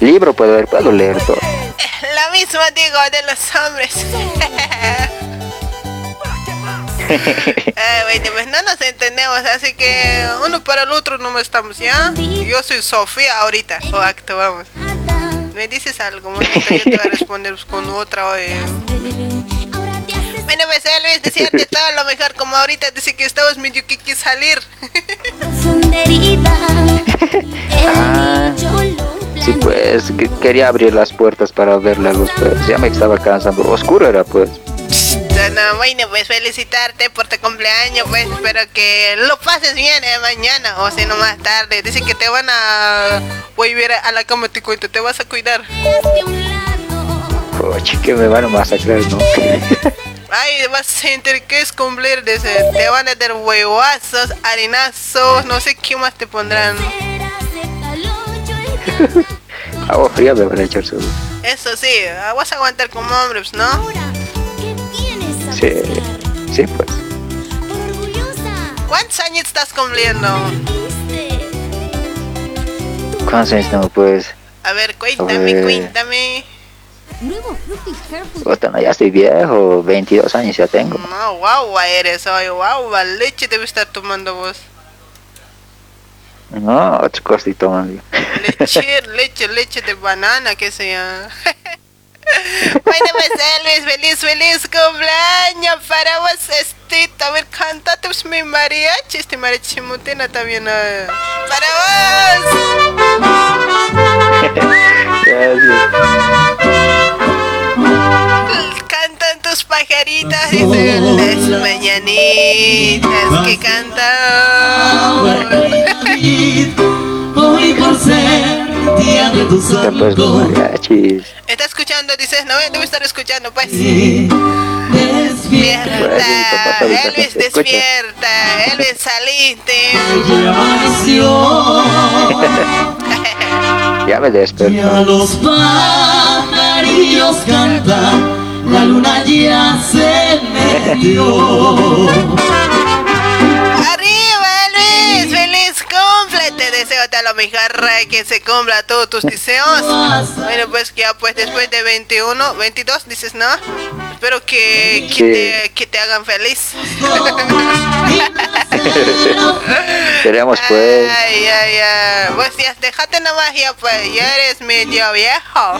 Q: Libro puedo ver, puedo leer todo.
A: Lo mismo digo de los hombres. Eh, bueno, pues no nos entendemos, así que uno para el otro no estamos, ¿ya? Yo soy Sofía ahorita, o actuamos. Me dices algo, bonito, yo te voy a responder con otra. eh. Pues Elvis, decíate todo lo mejor, como ahorita dice que estabas medio que que salir.
Q: Ah, sí, pues que- quería abrir las puertas para ver la luz, pues ya me estaba cansando. Oscuro era, pues.
A: Bueno, bueno, pues felicitarte por tu cumpleaños, pues espero que lo pases bien eh, mañana o si no más tarde. Dice que te van a volver a la cama, te cuento, te vas a cuidar.
Q: Oye, que me van a masacrar, ¿no?
A: Ay, vas a sentir que es cumplir, dice, te van a dar huevazos, harinazos, no sé qué más te pondrán.
Q: Agua fría me van a echar seguro.
A: Eso sí, ah, vas a aguantar como hombres, ¿no?
Q: Sí, sí, pues.
A: ¿Cuántos años estás cumpliendo?
Q: ¿Cuántos años tengo, pues?
A: A ver, cuéntame,
Q: ver.
A: cuéntame.
Q: Puta, no, ya estoy viejo, 22 años ya tengo.
A: No, guagua eres hoy, guagua. Leche debe estar tomando vos.
Q: No, otro cosito más.
A: Leche, leche, leche de banana, que sea. bueno, pues Elvis, feliz, feliz cumpleaños para vos, Estito. A ver, cántate pues, mi mariachi, este mariachi mutena también. eh. Para vos. pajaritas, dicen las mañanitas que cantan.
S: Hoy por ser día de tu
Q: Ya los mariachis.
A: Está escuchando, dices, no, debe estar escuchando, pues. Despierta, Elvis, despierta, Elvis, saliste.
Q: Ya me desperté.
S: Ya los pajarillos cantan, la luna ya se metió.
A: Arriba, Elvis, feliz cumple. Te deseo tal lo mejor que se cumpla todos tus deseos. Bueno, pues ya pues después de 21, 22, dices, ¿no? Espero que, que, te, que te hagan feliz.
Q: Esperemos pues.
A: Ay, ay, ay. Pues ya, déjate nomás ya, pues. Ya eres medio viejo.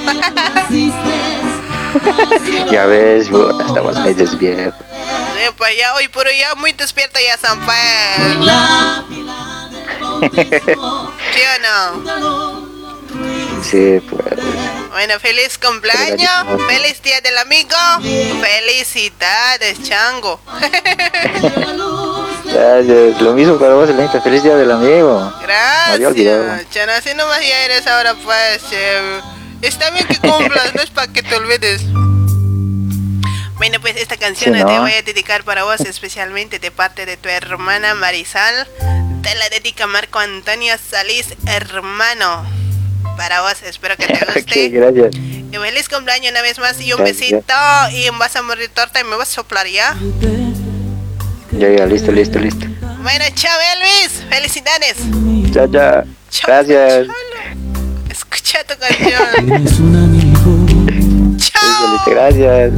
Q: Ya ves, puta, estamos medios viejos.
A: Sí, pues ya hoy por hoy ya muy despierta ya San ¿Sí o no?
Q: Sí, pues.
A: Bueno, feliz cumpleaños, feliz día del amigo, felicidades, chango.
Q: Gracias. Lo mismo para vos, Elenita. Feliz día del amigo.
A: Gracias, Chana, así nomás ya eres ahora pues. eh, está bien que cumplas, no es para que te olvides. Bueno, pues esta canción
Q: Sí, ¿no?
A: te voy a dedicar para vos especialmente de parte de tu hermana Marisal. Te la dedica Marco Antonio Salís, hermano. Para vos, espero que te guste.
Q: Gracias.
A: Y feliz cumpleaños una vez más y un
Q: Gracias.
A: besito y vas a morir torta y me vas a soplar ya.
Q: Ya, ya, listo, listo, listo.
A: Bueno, chao Elvis, felicidades.
Q: Chao, chao. Gracias.
A: Escucha tu canción.
B: Tienes un amigo
Q: Listo, Gracias.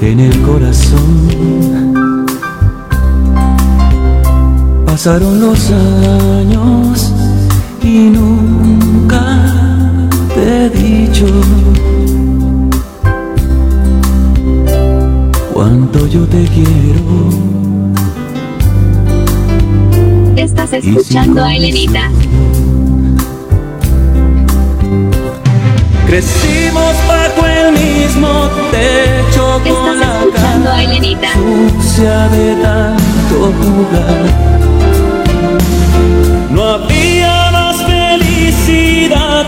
B: en el corazón. Pasaron los años y nunca te he dicho cuánto yo te quiero.
H: Estás escuchando a Elenita.
B: Crecimos bajo el mismo techo con la
H: Escuchando a Elenita.
B: sucia de tanto jugar. No había más felicidad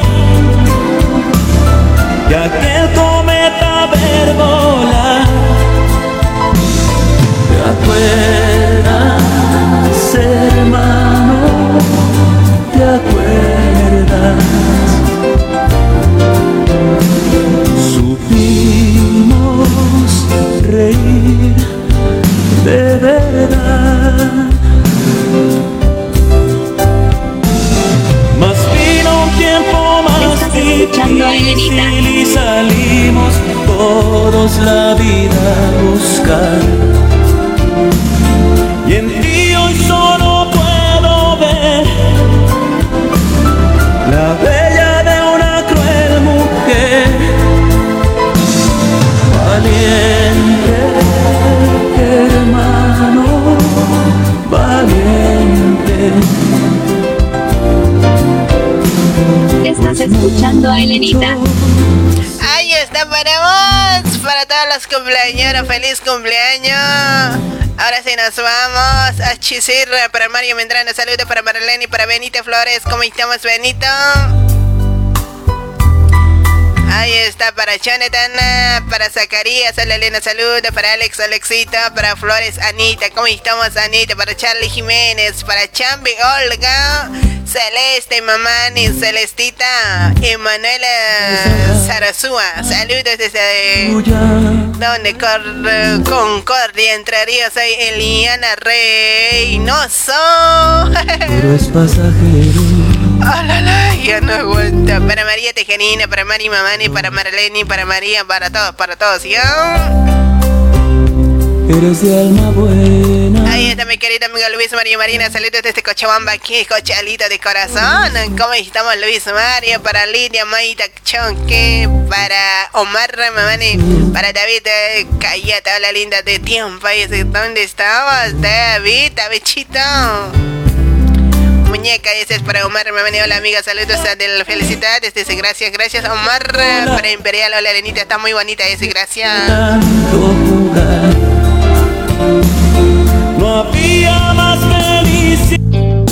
B: que aquel
A: para Mario Mendrano, saludos para Marlene y para Benito Flores. ¿Cómo estamos, Benito? Ahí está para Jonathan, para Zacarías, hola Elena, saludos, para Alex, Alexita, para Flores, Anita, ¿cómo estamos, Anita? Para Charlie Jiménez, para Chambi, Olga, Celeste, Mamani, Celestita, Emanuela Sarasúa. Saludos desde donde cor Concordia entre ríos. Soy Eliana Reynoso.
B: Pero es pasajero.
A: Oh, la, la, ya no aguanta. Para María Tejanina, para Mari Mamani, para Marlene, para María, para todos, para todos, ¿ya?
B: Eres de alma buena.
A: Ahí está mi querida amiga Luis María Marina. Saludos desde Cochabamba aquí, Cochalito de corazón. ¿Cómo estamos, Luis María? Para Lidia Maita Chonque, para Omar Mamani, para David eh, Cayeta, la linda de tiempo. ¿Dónde estabas, David? Davidchito. Muñeca, ese es para Omar, me venido la amiga, saludos del felicidades, dice gracias, gracias Omar, para Imperial, hola Arenita, está muy bonita ese, gracias.
S: No había más felicidad.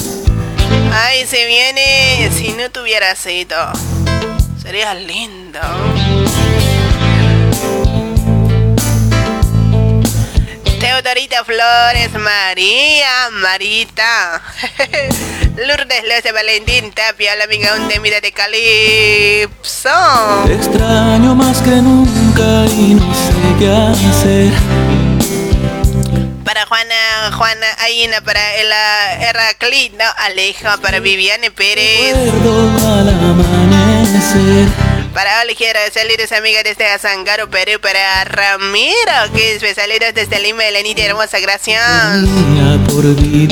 A: Ay, se viene, si no tuviera ido, sería lindo. Teodorita Flores, María, Marita. Lourdes López Valentín Tapia, la amiga un temida de Calipso.
B: Te extraño más que nunca y no sé qué hacer.
A: Para Juana, Juana Aina, para el Heraclito, Aleja, para Viviane Pérez. Para Oligera, saludos amiga desde Azangaro, Perú. Para Ramiro, que es saludos desde Lima, Elenita hermosa, gracias.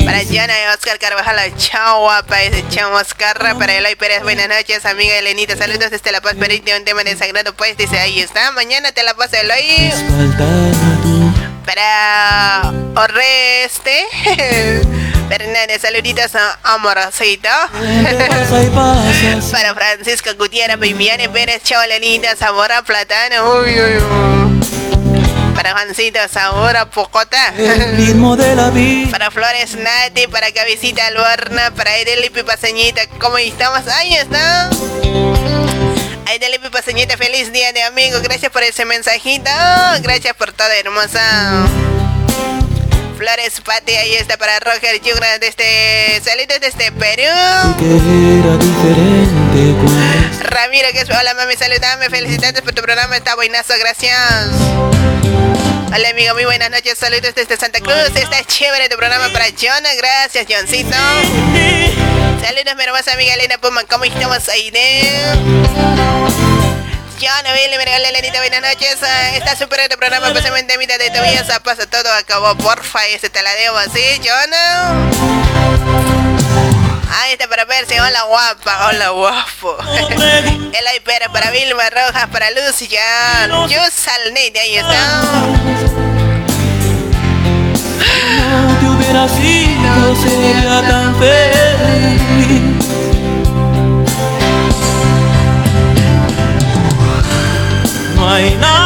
A: Para Jana y Oscar Carvajal, chao guapa, ese chao Oscar. Para Eloy Pérez, buenas noches, amiga Elenita. Saludos desde La Paz, Perú. Un tema de sagrado, pues dice ahí está. Mañana te la paso, Eloy. Para Oreste. Fernández, saluditos a Amorosito. Para Francisco Gutiérrez, Viviane Pérez, Cholenita, sabor a platano. Uy, uy, uy. Para Juancito, sabor a pocota.
B: ritmo de la vida.
A: Para Flores Nati, para Cabecita Alborna, para Edelipi Paseñita, ¿cómo estamos? Ahí está. Edelipi Paseñita, feliz día de amigo. Gracias por ese mensajito. Gracias por todo, hermosa. Flores Pati, ahí está para Roger Yugra desde saludos desde Perú.
B: Que era diferente cuando
A: Ramiro, que es hola mami, saludame, felicidades por tu programa, está buenazo, gracias. Hola amigo, muy buenas noches, saludos desde Santa Cruz, está chévere tu programa para Jonah, gracias Johncito. Saludos mi hermosa amiga Elena Puma, ¿cómo estamos ahí? No vi, me regalé Lenita, buenas noches. Ah, está súper este programa, especialmente mitad de Tobias. Pasa todo, acabó, porfa, ese te la debo, ¿sí? Yo Ahí está para verse, hola guapa, hola guapo. El Pérez para Vilma Rojas, para Lucian. Yo Salnete, ahí está.
B: no te hubiera sido, sería tan feliz. No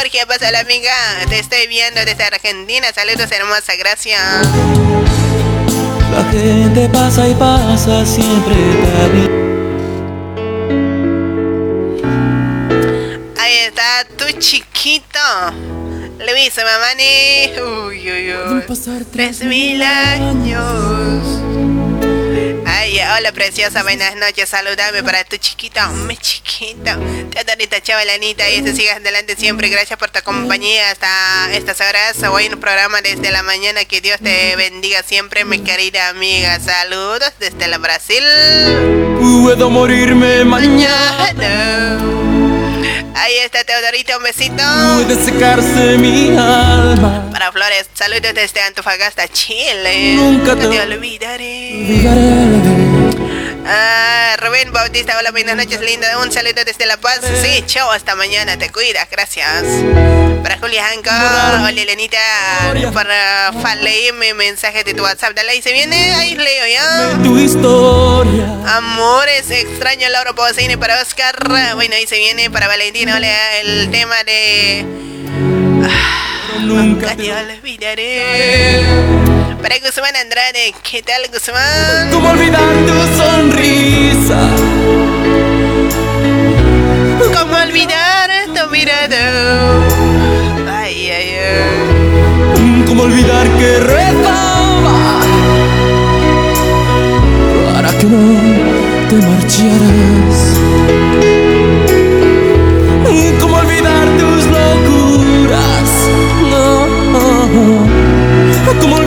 A: feliz. Jorge, pasa la amiga. Te estoy viendo desde Argentina. Saludos, hermosa. Gracias.
B: la gente pasa y pasa siempre también.
A: Ahí está tu chiquito. Luis Mamani. Uy, uy, uy. Tres mil años. Ay, hola preciosa, buenas noches. Saludame para tu chiquito, mi chiquito. Teodorita chavalanita y se sigas adelante siempre. Gracias por tu compañía hasta estas horas. Hoy en un programa desde la mañana. Que Dios te bendiga siempre, mi querida amiga. Saludos desde el Brasil.
B: Puedo morirme mañana.
A: Ahí está Teodorita, un besito.
B: Puede secarse mi alma.
A: Para Flores, saludos desde Antofagasta, Chile.
B: Nunca
A: te,
B: te
A: olvidaré.
B: Olvidaré.
A: Ah, Rubén Bautista, hola, buenas noches, linda. Un saludo desde La Paz. Sí, chao, hasta mañana, te cuidas, gracias. Para Julia Hanco, hola Elenita, para leerme mensaje de tu WhatsApp. Dale, ahí se viene, ahí leo ya.
S: Tu historia.
A: Amores, extraño Laura Pocine para Oscar. Bueno, ahí se viene para Valentina, hola, el tema de. Ah, nunca te olvidaré. Para Guzmán Andrade, ¿qué tal Guzmán?
S: ¿Cómo olvidar tu sonrisa?
A: ¿Cómo olvidar tu mirada? Ay, ay,
S: ay. ¿Cómo olvidar que rezaba? Para que no te marcharas. ¿Cómo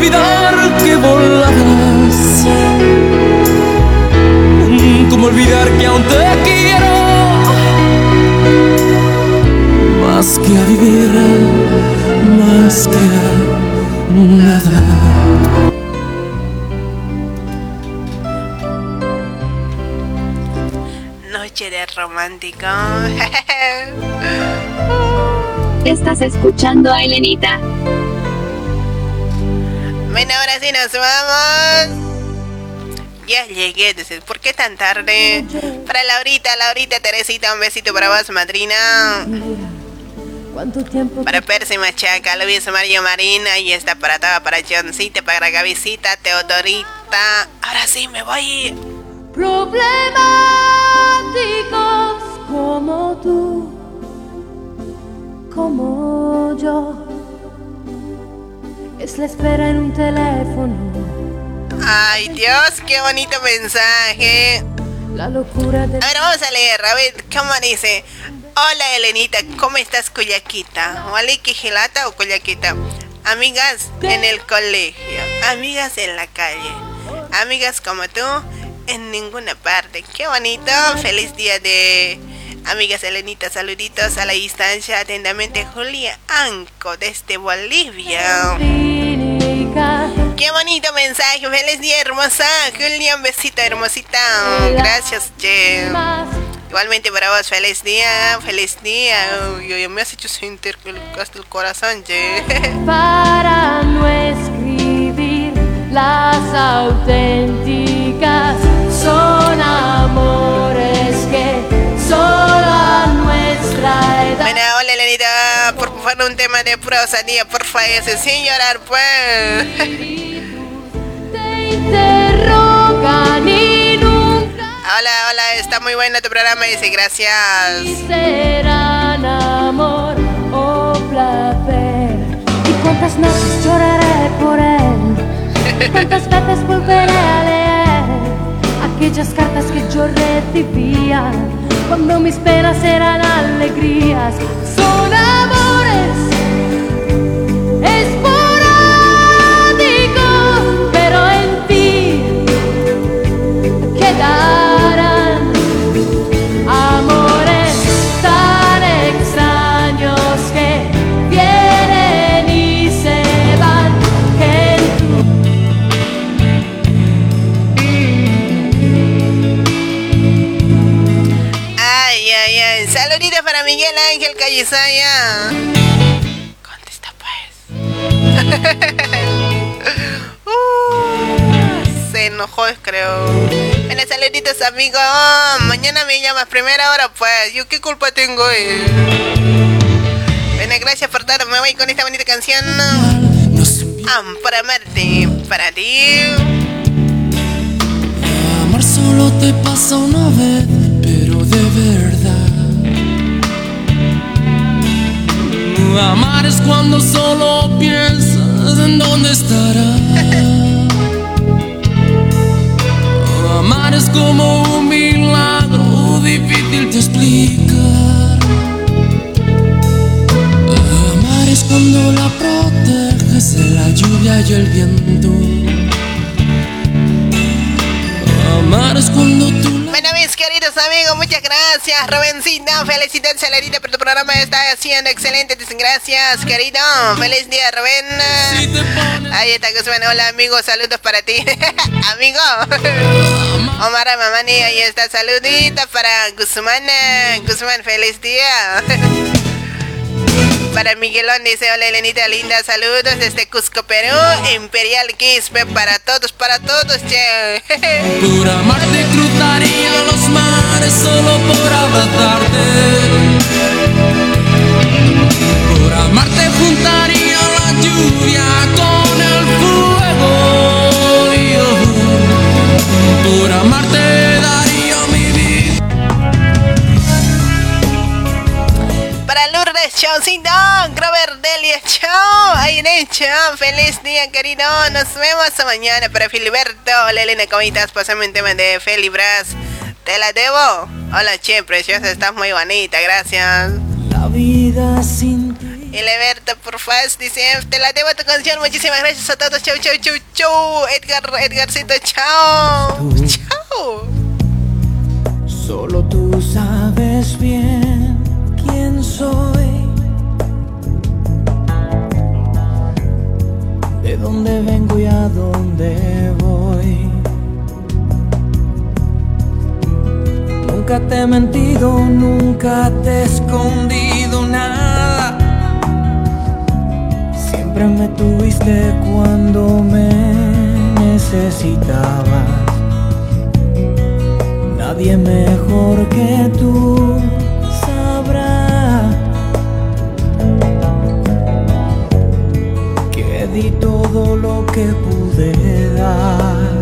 S: olvidar que volabas? ¿Cómo olvidar que aún te quiero? Más que a vivir, más que a nada.
A: Noche de romántico.
H: Estás escuchando a Elenita.
A: Bueno, ahora sí nos vamos. Ya llegué, ¿por qué tan tarde? Para Laurita, Laurita, Teresita, un besito para vos, madrina. Para Percy Machaca, Luis Mario Marina, y está para toda, para Johncita, para Gavisita, Teodorita. Ahora sí me voy.
T: Problemáticos como tú, como yo. Es la espera en un teléfono.
A: Ay, Dios, qué bonito mensaje.
T: La locura de.
A: A ver, vamos a leer, a ver, ¿cómo dice? Hola, Elenita, ¿cómo estás, Cuyaquita? ¿Vale, que gelata o Cuyaquita? Amigas en el colegio, amigas en la calle, amigas como tú en ninguna parte. Qué bonito, feliz día de amigas Elenita, saluditos a la distancia, atentamente Julia Anco desde Bolivia. Qué bonito mensaje, feliz día hermosa, Julia, un besito hermosita, gracias, che. Igualmente para vos, feliz día, feliz día. Uy, me has hecho sentir hasta el corazón, che.
T: Para no escribir las auténticas
A: Favor un tema de prosadía, por favor, ese sin llorar, pues. Hola, hola, está muy bueno tu programa, dice gracias.
T: serán amor o placer. Y cuántas noches lloraré por él, cuántas veces volveré a leer aquellas cartas que yo recibía cuando mis penas eran alegrías. Amores esporádicos, pero en ti quedarán amores tan extraños que vienen y se van.
A: Ay, ay, ay. Saluditos para Miguel Ángel Callisaya. Uh, se enojó, creo. Bueno, saluditos, amigo. mañana me llamas primera hora, pues. ¿Yo qué culpa tengo? Eh? Gracias por todo. Me voy con esta bonita canción. Ah, para amarte, para ti.
S: Amar solo te pasa una vez, pero de verdad. Amar es cuando solo dónde estará. Amar es como un milagro difícil de explicar. Amar es cuando la proteges de la lluvia y el viento. Amar es cuando tú
A: Queridos amigos. Muchas gracias, Rubencito. Felicidades, Celerita, por tu programa. Está haciendo excelente. Gracias, querido. Feliz día, Rubén. Ahí está Guzmán. Hola, amigo. Saludos para ti. amigo. Omar Mamani, ahí está. Saluditos para Guzmán. Guzmán, feliz día. Para Miguelón dice, hola Elenita linda, saludos desde Cusco, Perú, Imperial Quispe, para todos, para todos, che.
U: Cruzaría los mares solo por abrazarte. Por amarte juntaría la lluvia con el fuego. Y yo, por amarte daría mi vida.
A: Para Lourdes Chaucito, Delia, chao. Aire, chao. Feliz día, querido. Nos vemos mañana. Para Filiberto, hola Elena, ¿cómo estás? Pásame un tema de Felibras. ¿Te la debo? Hola, che, preciosa, estás muy bonita, gracias.
S: La vida sin
A: Y Leberto, por favor, dice, te la debo tu canción. Muchísimas gracias a todos. Chau, chau, chau, chau. Edgar, Edgarcito, chao. Chao.
S: Solo dónde vengo y a dónde voy. Nunca te he mentido, nunca te he escondido nada. Siempre me tuviste cuando me necesitabas. Nadie mejor que tú di todo lo que pude dar.